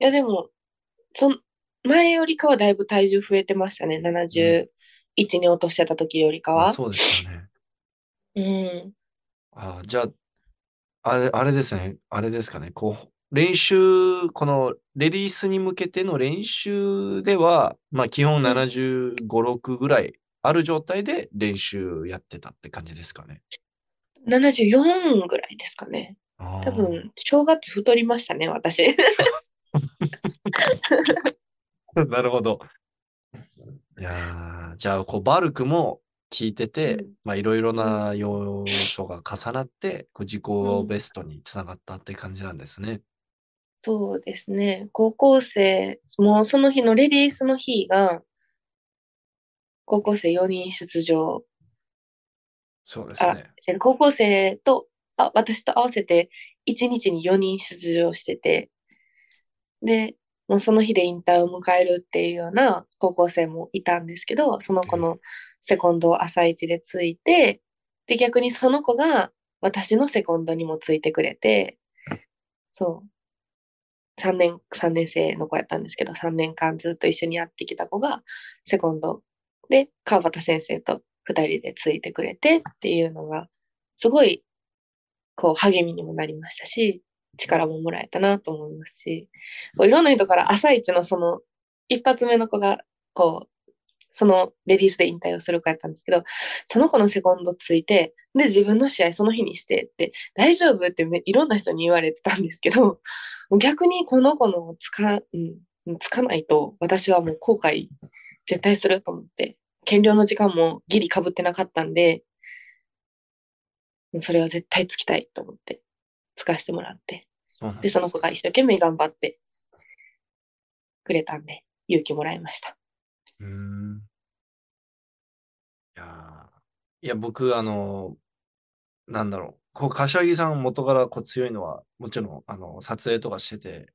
いや、でも、そん、前よりかはだいぶ体重増えてましたね。71に落としてた時よりかは。まあそうですよね。うん。あじゃあ、あれ、あれですね。あれですかね。こう、練習、このレディースに向けての練習では、まあ基本75、6ぐらいある状態で練習やってたって感じですかね。74ぐらいですかね。多分、正月太りましたね、私。なるほど。いやーじゃあ、こう、バルクも聞いてて、うんまあいろいろな要素が重なって、こう自己ベストにつながったって感じなんですね。そうですね。高校生、もうその日のレディースの日が、高校生4人出場。あそうですね。、え高校生と、あ、私と合わせて1日に4人出場してて、で、もうその日で引退を迎えるっていうような高校生もいたんですけど、その子のセコンドを朝一でついて、で、逆にその子が私のセコンドにもついてくれて、そう。3年、三年生の子やったんですけど、3年間ずっと一緒にやってきた子が、セコンド。で、川端先生と2人でついてくれてっていうのが、すごい、こう、励みにもなりましたし、力ももらえたなと思いますし、こういろんな人から朝一のその、一発目の子が、こう、そのレディースで引退をする子やったんですけど、その子のセコンドついて、で、自分の試合その日にしてって、大丈夫ってめいろんな人に言われてたんですけど、逆にこの子のつか、うん、つかないと、私はもう後悔絶対すると思って、減量の時間もギリ被ってなかったんで、それは絶対つきたいと思って、つかしてもらって。で、その子が一生懸命頑張ってくれたんで、勇気もらいました。うーん。いやーいや、僕、あの、なんだろう。こう、柏木さん元からこう強いのは、もちろん、あの、撮影とかしてて、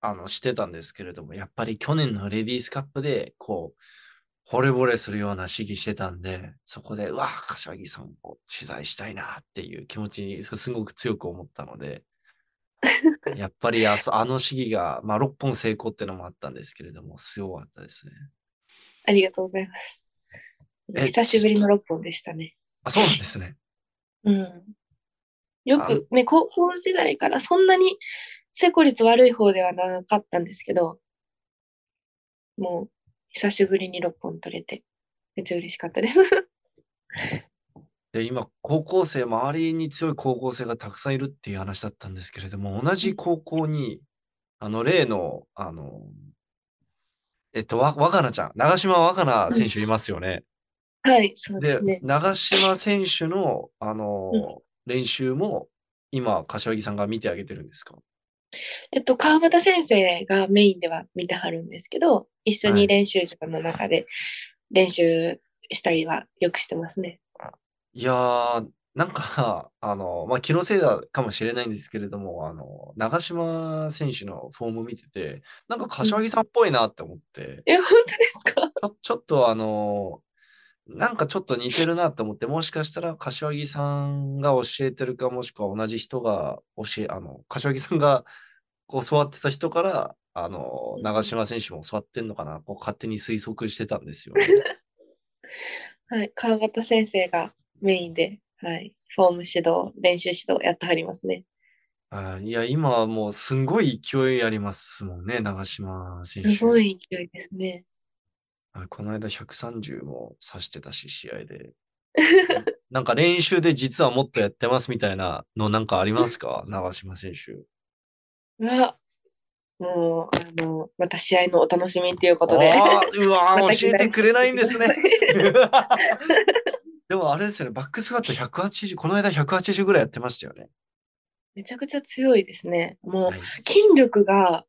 あの、してたんですけれども、やっぱり去年のレディースカップで、こう、惚れ惚れするような試技してたんで、そこで、うわ、柏木さんを取材したいなっていう気持ちにすごく強く思ったので、やっぱりあそあの試技が、まあ、6本成功ってのもあったんですけれども、すごかったですね。ありがとうございます。え久しぶりの6本でしたね。あ、そうなんですね。うん。よくね、高校時代からそんなに成功率悪い方ではなかったんですけど、もう久しぶりに6本取れて、めっちゃ嬉しかったです。で、今、高校生、周りに強い高校生がたくさんいるっていう話だったんですけれども、同じ高校に、あの、例の、あの、えっと、わ、若菜ちゃん、長島若菜選手いますよね。はい、そうでですね。長島選手の、あの、うん練習も、今、柏木さんが見てあげてるんですか？えっと、川端先生がメインでは見てはるんですけど、一緒はいに練習時間の中で練習したりはよくしてますね。いやー、なんか、あの、まあ、気のせいだかもしれないんですけれども、あの、長島選手のフォーム見てて、なんか柏木さんっぽいなって思って、え、本当ですか？ちょ、ちょっとあの、なんかちょっと似てるなって思って、もしかしたら柏木さんが教えてるか、もしくは同じ人が教え、あの、柏木さんがこう教わってた人から、あの、うん。長島選手も教わってんのかな、こう勝手に推測してたんですよね。はい、川端先生がメインで、はい、フォーム指導、練習指導やってはりますね。あいや、今はもうすんごい勢いありますもんね、長島選手。すごい勢いですね。あこの間130も指してたし、試合で。なんか練習で実はもっとやってますみたいなのなんかありますか？長島選手。は、もう、あの、また試合のお楽しみっていうことで。あーうわ 教えてくれないんですね。期でもあれですよね、バックスクワット180、この間180ぐらいやってましたよね。めちゃくちゃ強いですね。もうはい、筋力が、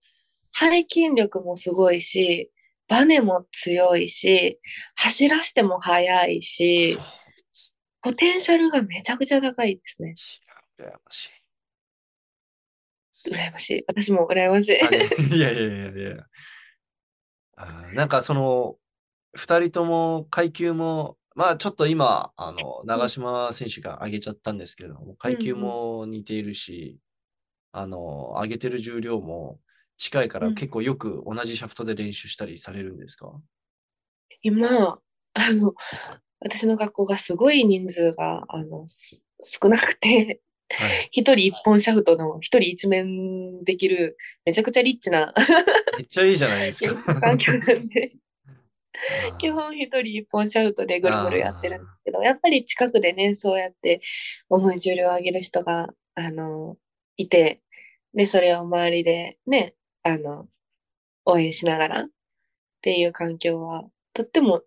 背筋力もすごいし、バネも強いし、走らしても速いしポテンシャルがめちゃくちゃ高いですね。羨ましい。羨ましい。私も羨ましい。いやいやいやいや。あーなんかその、二人とも階級も、まあちょっと今、あの、長島選手が上げちゃったんですけれども、階級も似ているし、あの、上げてる重量も近いからうん。結構よく同じシャフトで練習したりされるんですか？今、あの、私の学校がすごい人数が、あの、す少なくて、はい。一人一本シャフトの一人一面できる、めちゃくちゃリッチなめっちゃいいじゃないですか。環境なんで、基本一人一本シャフトでぐるぐるやってるんですけど、やっぱり近くでね、そうやって重い重量を上げる人が、あの、いて、で、それを周りでね、あの、応援しながらっていう環境は、とっても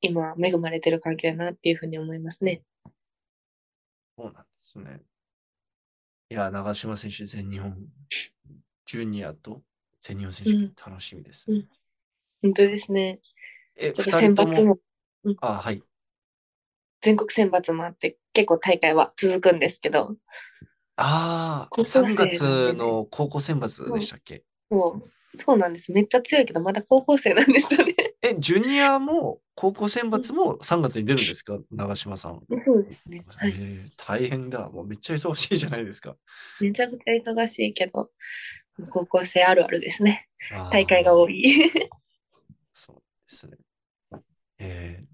今恵まれてる環境やなっていうふうに思いますね。そうなんですね。いや、長島選手、全日本ジュニアと全日本選手権楽しみです、ねうん本当ですね。え、ちょっと選抜も、あ、はい。全国選抜もあって、結構大会は続くんですけど、ああ、高校生3月の高校選抜でしたっけ？そう、そうなんです。めっちゃ強いけど、まだ高校生なんですよね。え、ジュニアも高校選抜も3月に出るんですか？長島さん。そうですね。はえい。ー大変だ。もうめっちゃ忙しいじゃないですか。めちゃくちゃ忙しいけど、高校生あるあるですね。大会が多い。ですね。えー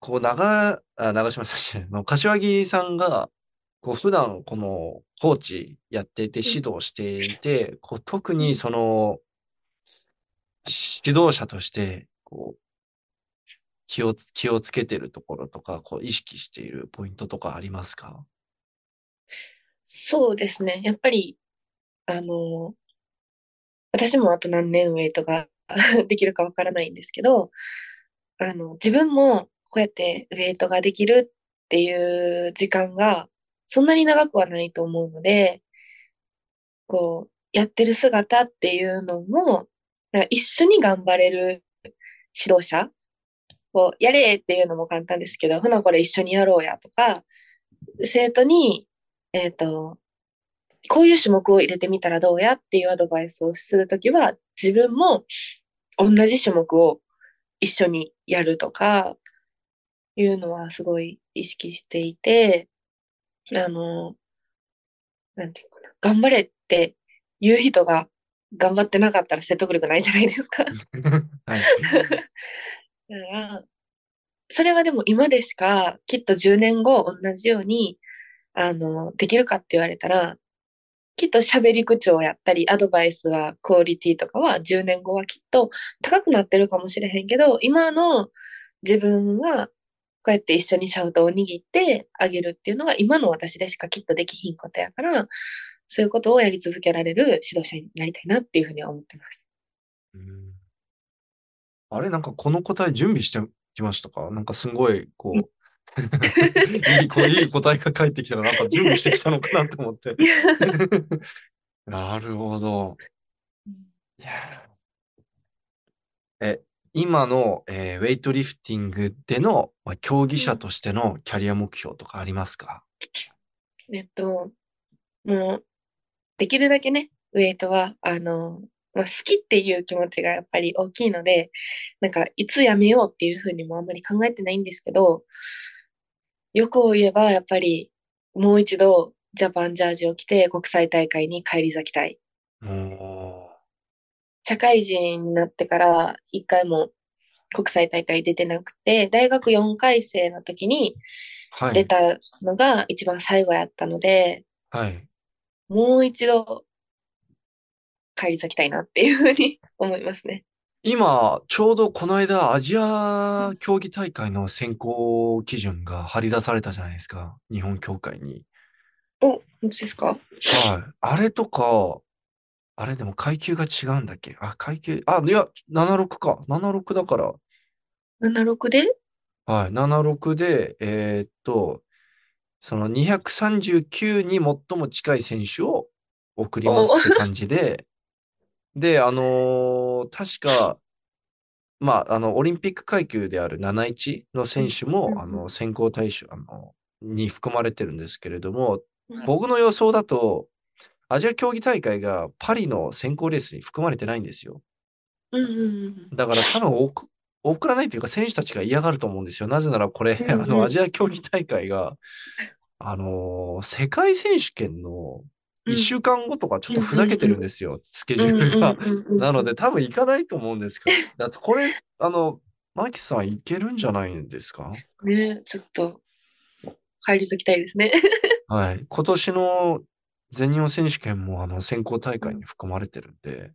こう、長、あ、長島さん柏木さんが、こう、普段、この、コーチやっていて、指導していて、こう、特にその、指導者として、こう、気を、気をつけてるところとか、こう、意識しているポイントとかありますか？そうですね。やっぱり、あの、私もあと何年ウェイトが できるかわからないんですけど、あの、自分もこうやってウェイトができるっていう時間がそんなに長くはないと思うので、こう、やってる姿っていうのも、一緒に頑張れる指導者こう、やれっていうのも簡単ですけど、ほなこれ一緒にやろうやとか、生徒に、えっと、こういう種目を入れてみたらどうやっていうアドバイスをするときは、自分も同じ種目を一緒にやるとか、いうのはすごい意識していて、あの、なんていうかな、頑張れって言う人が頑張ってなかったら説得力ないじゃないですか。はい。だから、それはでも今でしかきっと10年後同じように、あの、できるかって言われたら、きっと喋り口調やったり、アドバイスは、クオリティとかは10年後はきっと高くなってるかもしれへんけど、今の自分はこうやって一緒にシャウトを握ってあげるっていうのが今の私でしかきっとできひんことやから、そういうことをやり続けられる指導者になりたいなっていうふうには思ってます。うんあれ、なんかこの答え準備してきましたか？なんかすごい、こう、いいこいい答えが返ってきたから、なんか準備してきたのかなと思って。なるほど。いやーえ、今の、えーウェイトリフティングでの、まあ、競技者としてのキャリア目標とかありますか？えっと、もう、できるだけね、ウェイトは、あの、まあ、好きっていう気持ちがやっぱり大きいので、なんか、いつやめようっていうふうにもあんまり考えてないんですけど、欲を言えば、やっぱり、もう一度、ジャパンジャージを着て国際大会に返り咲きたい。も社会人になってから一回も国際大会出てなくて、大学4回生の時に出たのが一番最後やったので、はい。もう一度帰り咲きたいなっていうふうに思いますね。今、ちょうどこの間、アジア競技大会の選考基準が張り出されたじゃないですか。日本協会に。お、本当ですか？はい。あれとか、あれでも階級が違うんだっけ？あ、階級、あ、いや、76か。76だから。?76 で？はい。76で、えーっと、その239に最も近い選手を送りますって感じで、で、あのー確か、まあ、あの、オリンピック階級である71の選手うんも、うんあの、選考対象、あの、に含まれてるんですけれども、うん僕の予想だと、アジア競技大会がパリの選考レースに含まれてないんですよ。うんうんうんだから多分送送らないというか選手たちが嫌がると思うんですよ。なぜならこれ、うんうんあの、アジア競技大会が、あのー世界選手権のうん1週間後とかちょっとふざけてるんですよ、スケジュールが。なので、多分行かないと思うんですけど、だってこれ、あの、マキさん行けるんじゃないんですか？ね、ちょっと帰り咲きたいですね。はい。今年の全日本選手権もあの選考大会に含まれてるんで、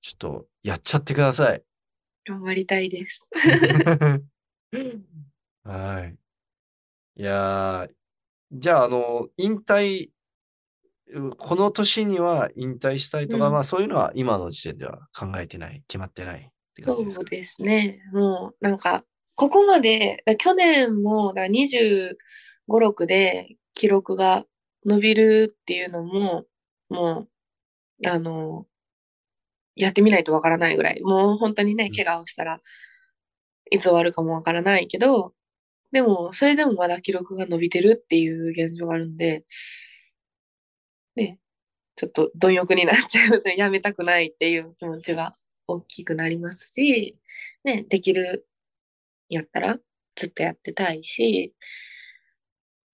ちょっとやっちゃってください。頑張りたいです。はい。いやー、じゃあ、あの、引退、うこの年には引退したいとか、うん。まあそういうのは今の時点では考えてない、決まってないって感じですか？そうですね。もうなんかここまで、だ去年もだ25、6で記録が伸びるっていうのも、もう、あの、やってみないとわからないぐらい、もう本当にね、怪我をしたらいつ終わるかもわからないけど、でも、それでもまだ記録が伸びてるっていう現状があるんで、ね、ちょっと貪欲になっちゃいますね。やめたくないっていう気持ちが大きくなりますし、ね、できるやったらずっとやってたいし、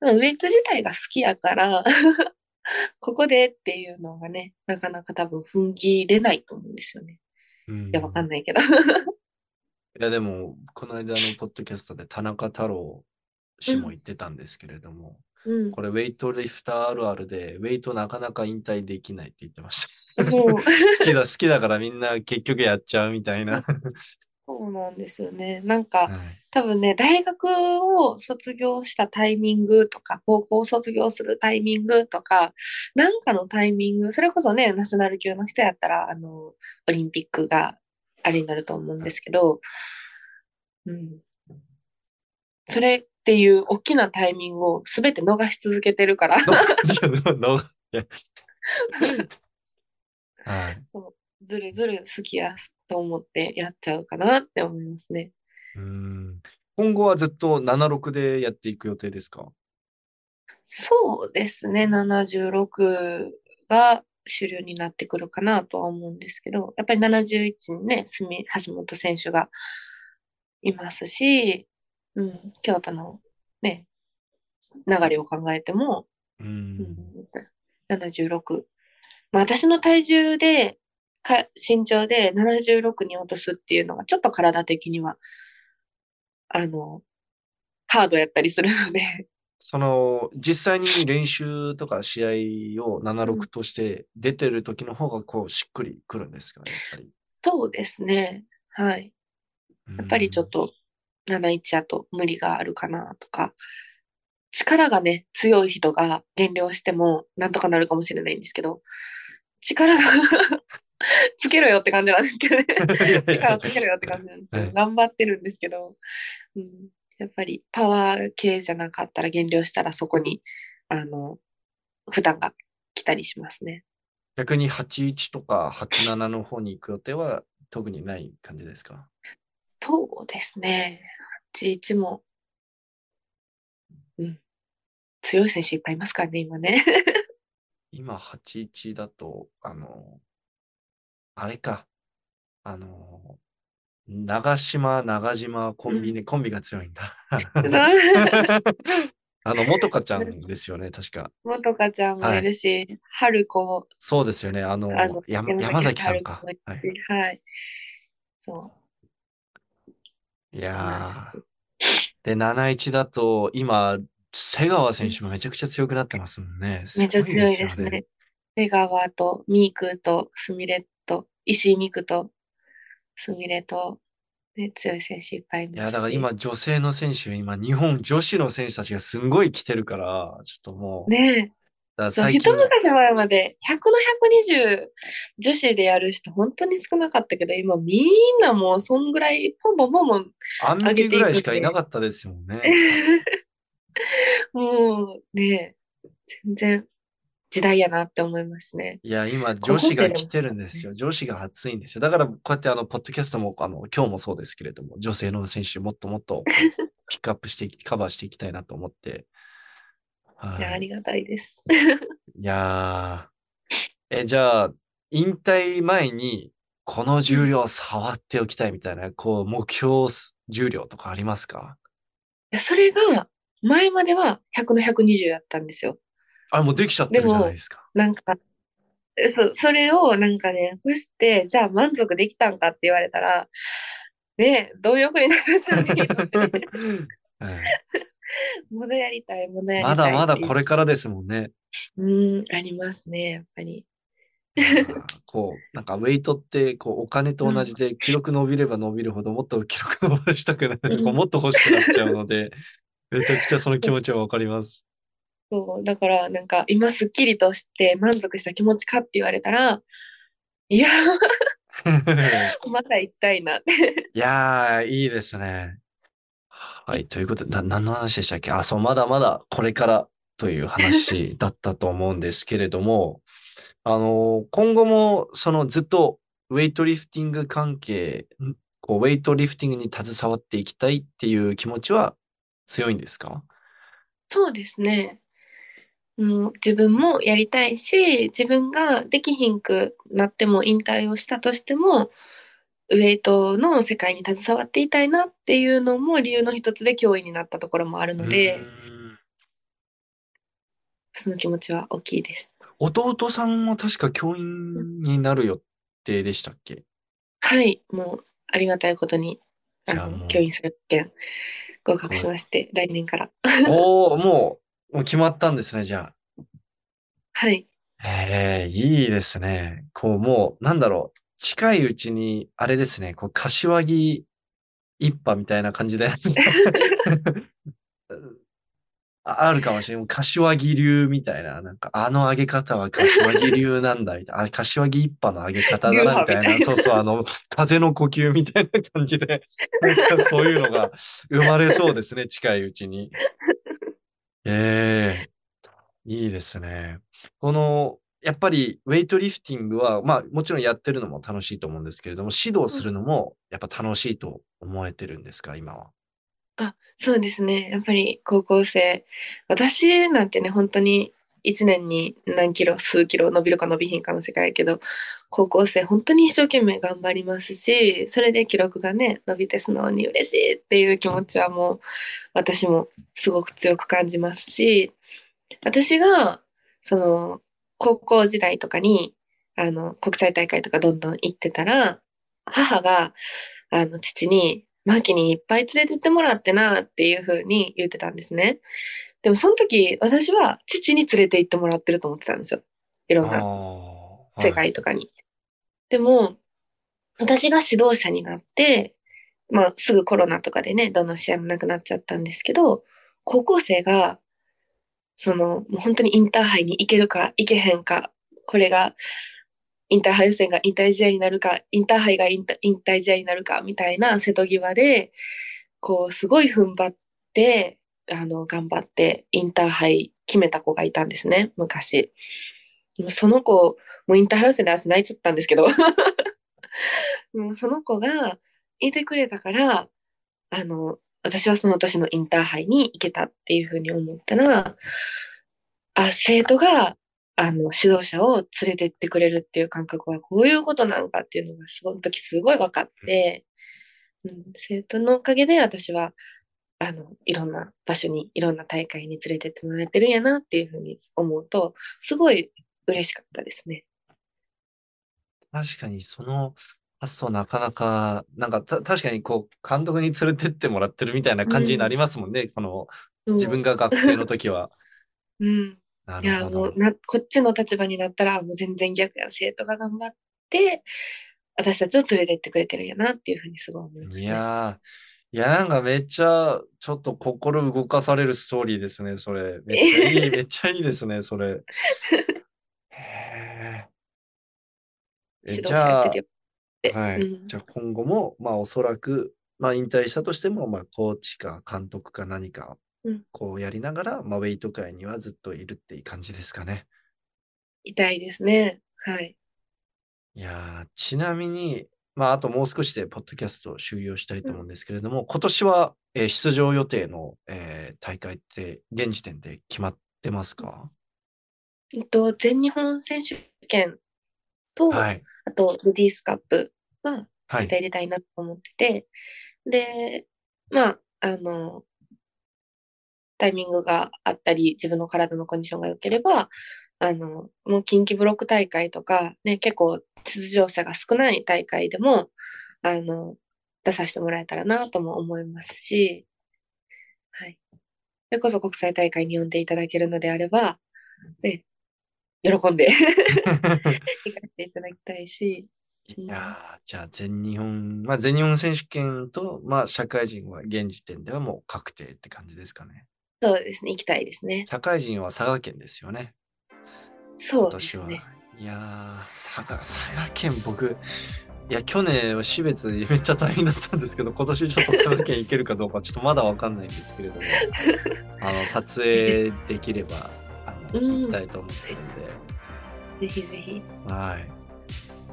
ウェイト自体が好きやから ここでっていうのがね、なかなか多分踏ん切れないと思うんですよね。うんいや、わかんないけど。いや、でも、この間のポッドキャストで田中太郎氏も言ってたんですけれども、うん。これ、ウェイトリフターあるあるで、ウェイトなかなか引退できないって言ってました。そう 好きだ、好きだからみんな結局やっちゃうみたいな。そうなんですよね。なんか、はい多分ね、大学を卒業したタイミングとか、高校を卒業するタイミングとか、なんかのタイミング、それこそね、ナショナル級の人やったら、あの、オリンピックがあれになると思うんですけど、うん。それっていう大きなタイミングを全て逃し続けてるから。ずるずる好きやと思ってやっちゃうかなって思いますね。うん。今後はずっと76でやっていく予定ですか？そうですね、76が主流になってくるかなとは思うんですけど、やっぱり71にね、住み橋本選手がいますし、うん、京都のね、流れを考えても、ううんん、76。まあ私の体重で、か身長で76に落とすっていうのがちょっと体的には、あの、ハードやったりするので、その、実際に練習とか試合を76として出てる時の方がこうしっくりくるんですかね、やっぱり。そうですね。はい。やっぱりちょっと71やと無理があるかなとか、力がね、強い人が減量してもなんとかなるかもしれないんですけど、力が つけろよって感じなんですけどね。力つけろよって感じなんですけど、はい。頑張ってるんですけど、うん、やっぱりパワー系じゃなかったら減量したらそこに、あの、負担が来たりしますね。逆に81とか87の方に行く予定は特にない感じですか？そうですね。81も、うん。強い選手いっぱいいますからね、今ね。今81だと、あの、あれか、あの、長島、長島コンビね、コンビが強いんだ。あの、元香ちゃんですよね、確か。もとかちゃんもいるし、春子、そうですよね、あの、あのや山崎さんか。はいはい。そいう。やー。で、71だと、今、瀬川選手もめちゃくちゃ強くなってますもんね。めっちゃ強いですねよ。出川とミークとスミレと石井美久とスミレと、ね、強い選手いっぱいいますし。いや、だから今、女性の選手、今、日本女子の選手たちがすんごい来てるから、ちょっともう、ね一昔前まで100の120女子でやる人本当に少なかったけど、今みんなもうそんぐらいポンポンポンポン、アンミキぐらいしかいなかったですもんね。もうね、全然時代やなって思いますね。いや、今、女子が来てるんですよ。女子が熱いんですよ。だから、こうやって、あの、ポッドキャストも、あの、今日もそうですけれども、女性の選手、もっともっと、ピックアップしてカバーしていきたいなと思って。はいや、ありがたいです。いやー。え、じゃあ、引退前に、この重量触っておきたいみたいな、こう、目標重量とかありますか？それが、前までは100の120やったんですよ。あ、もうできちゃってるじゃないですか。なんか、そ、それをなんかね、そして、じゃあ満足できたんかって言われたら、ねえ、貪欲になるためにはい まだやりたい、まだやりたいまだまだこれからですもんね。うん、ありますね、やっぱり。こう、なんかウェイトって、こう、お金と同じで、記録伸びれば伸びるほど、もっと記録伸ばしたくなる、うんこうもっと欲しくなっちゃうので、めちゃくちゃその気持ちはわかります。そう、だからなんか今すっきりとして満足した気持ちかって言われたら、いや、また行きたいなって。いやー、いいですね。はい。ということで、な何の話でしたっけ？あ、そう、まだまだこれからという話 だったと思うんですけれども、あの、今後も、そのずっとウェイトリフティング関係、んこう、ウェイトリフティングに携わっていきたいっていう気持ちは強いんですか？そうですね。もう自分もやりたいし、自分ができひんくなっても引退をしたとしても、ウェイトの世界に携わっていたいなっていうのも理由の一つで教員になったところもあるので、その気持ちは大きいです。弟さんも確か教員になる予定でしたっけ？はい、もうありがたいことに、あ教員採点合格しまして、来年から。おお、もう、もう決まったんですね、じゃはい。あ。へえ、いいですね。こう、もう、なんだろう。近いうちに、あれですね、こう、柏木一派みたいな感じで ああるかもしれない。柏木流みたいな、なんか、あの上げ方は柏木流なんだ、みたいな。あ、柏木一派の上げ方だな、みたいな。そうそう、あの、風の呼吸みたいな感じで、なんかそういうのが生まれそうですね、近いうちに。ええいいですね。この、やっぱりウェイトリフティングは、まあもちろんやってるのも楽しいと思うんですけれども、指導するのもやっぱ楽しいと思えてるんですか、今は？あ、そうですね。やっぱり高校生。私なんてね、本当に1年に何キロ、数キロ伸びるか伸びひんかの世界やけど、高校生本当に一生懸命頑張りますし、それで記録がね、伸びて素直に嬉しいっていう気持ちはもう、私もすごく強く感じますし、私が、その、高校時代とかに、あの、国際大会とかどんどん行ってたら、母が、あの、父に、マキにいっぱい連れてってもらってなっていう風に言ってたんですね。でもその時、私は父に連れて行ってもらってると思ってたんですよ。いろんな世界とかに。でも、私が指導者になって、まあ、すぐコロナとかでね、どんどん試合もなくなっちゃったんですけど、高校生が、その、もう本当にインターハイに行けるか、行けへんか、これが、インターハイ予選が引退試合になるか、インターハイが引退引退試合になるか、みたいな瀬戸際で、こう、すごい踏ん張って、あの、頑張って、インターハイ決めた子がいたんですね、昔。その子、もうインターハイ予選で私泣いちゃったんですけど、もうその子がいてくれたから、あの、私はその年のインターハイに行けたっていうふうに思ったら、あ、生徒が、あの、指導者を連れてってくれるっていう感覚はこういうことなのかっていうのが、その時すごい分かって、うん、生徒のおかげで私は、あの、いろんな場所に、いろんな大会に連れてってもらえてるんやなっていうふうに思うと、すごい嬉しかったですね。確かにその発想なかなか、なんかた確かにこう、監督に連れてってもらってるみたいな感じになりますもんね。この、そう自分が学生の時は。うん。いや、なるほど。もうな、こっちの立場になったら、もう全然逆や。生徒が頑張って、私たちを連れてってくれてるんやなっていうふうにすごい思いますいね。やー、いや、なんかめっちゃ、ちょっと心動かされるストーリーですね、それ。めっちゃいい、めっちゃいいですね、それ。へーえ、指導者やってて、よって。はい。うんじゃあ今後も、まあおそらく、まあ引退したとしても、まあコーチか監督か何かうん、こうやりながら、まあウェイト界にはずっといるっていう感じですかね。痛いですね。はい。いやー、ちなみに、まああともう少しでポッドキャストを終了したいと思うんですけれども、今年は、えー出場予定の、えー大会って現時点で決まってますか？えっと、全日本選手権と、はい。あと、レディースカップは、はい。絶対入れたいなと思ってて、で、まあ、あの、タイミングがあったり、自分の体のコンディションが良ければ、あの、もう近畿ブロック大会とか、ね、結構出場者が少ない大会でも、あの、出させてもらえたらなとも思いますし、はい。それこそ国際大会に呼んでいただけるのであれば、ね、喜んで 行かせていただきたいし、いやー、じゃあ全日本、まあ全日本選手権と、まあ社会人は現時点ではもう確定って感じですかね。そうですね、行きたいですね。社会人は佐賀県ですよね。そう今年は。ですね。いやー、佐賀、佐賀県僕、いや、去年は死別めっちゃ大変だったんですけど、今年ちょっと佐賀県行けるかどうかちょっとまだわかんないんですけれども、あの、撮影できれば、行きたいと思ってるんで、ぜひぜひ。はい。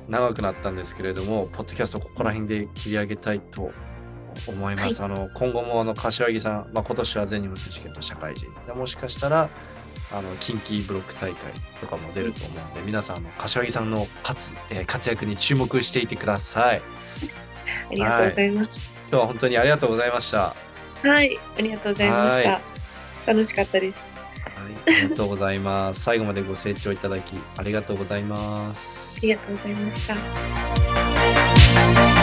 長くなったんですけれども、ポッドキャストここら辺で切り上げたいと思います。あの今後もあの柏木さん、まあ、今年は全日本選手権と社会人でもしかしたらあの近畿ブロック大会とかも出ると思うので、皆さんあの柏木さんの活,、えー活躍に注目していてください。ありがとうございます。今日は本当にありがとうございました。はい、ありがとうございました。は楽しかったです。ありがとうございます。最後までご清聴いただきありがとうございますあ。りがとうございました。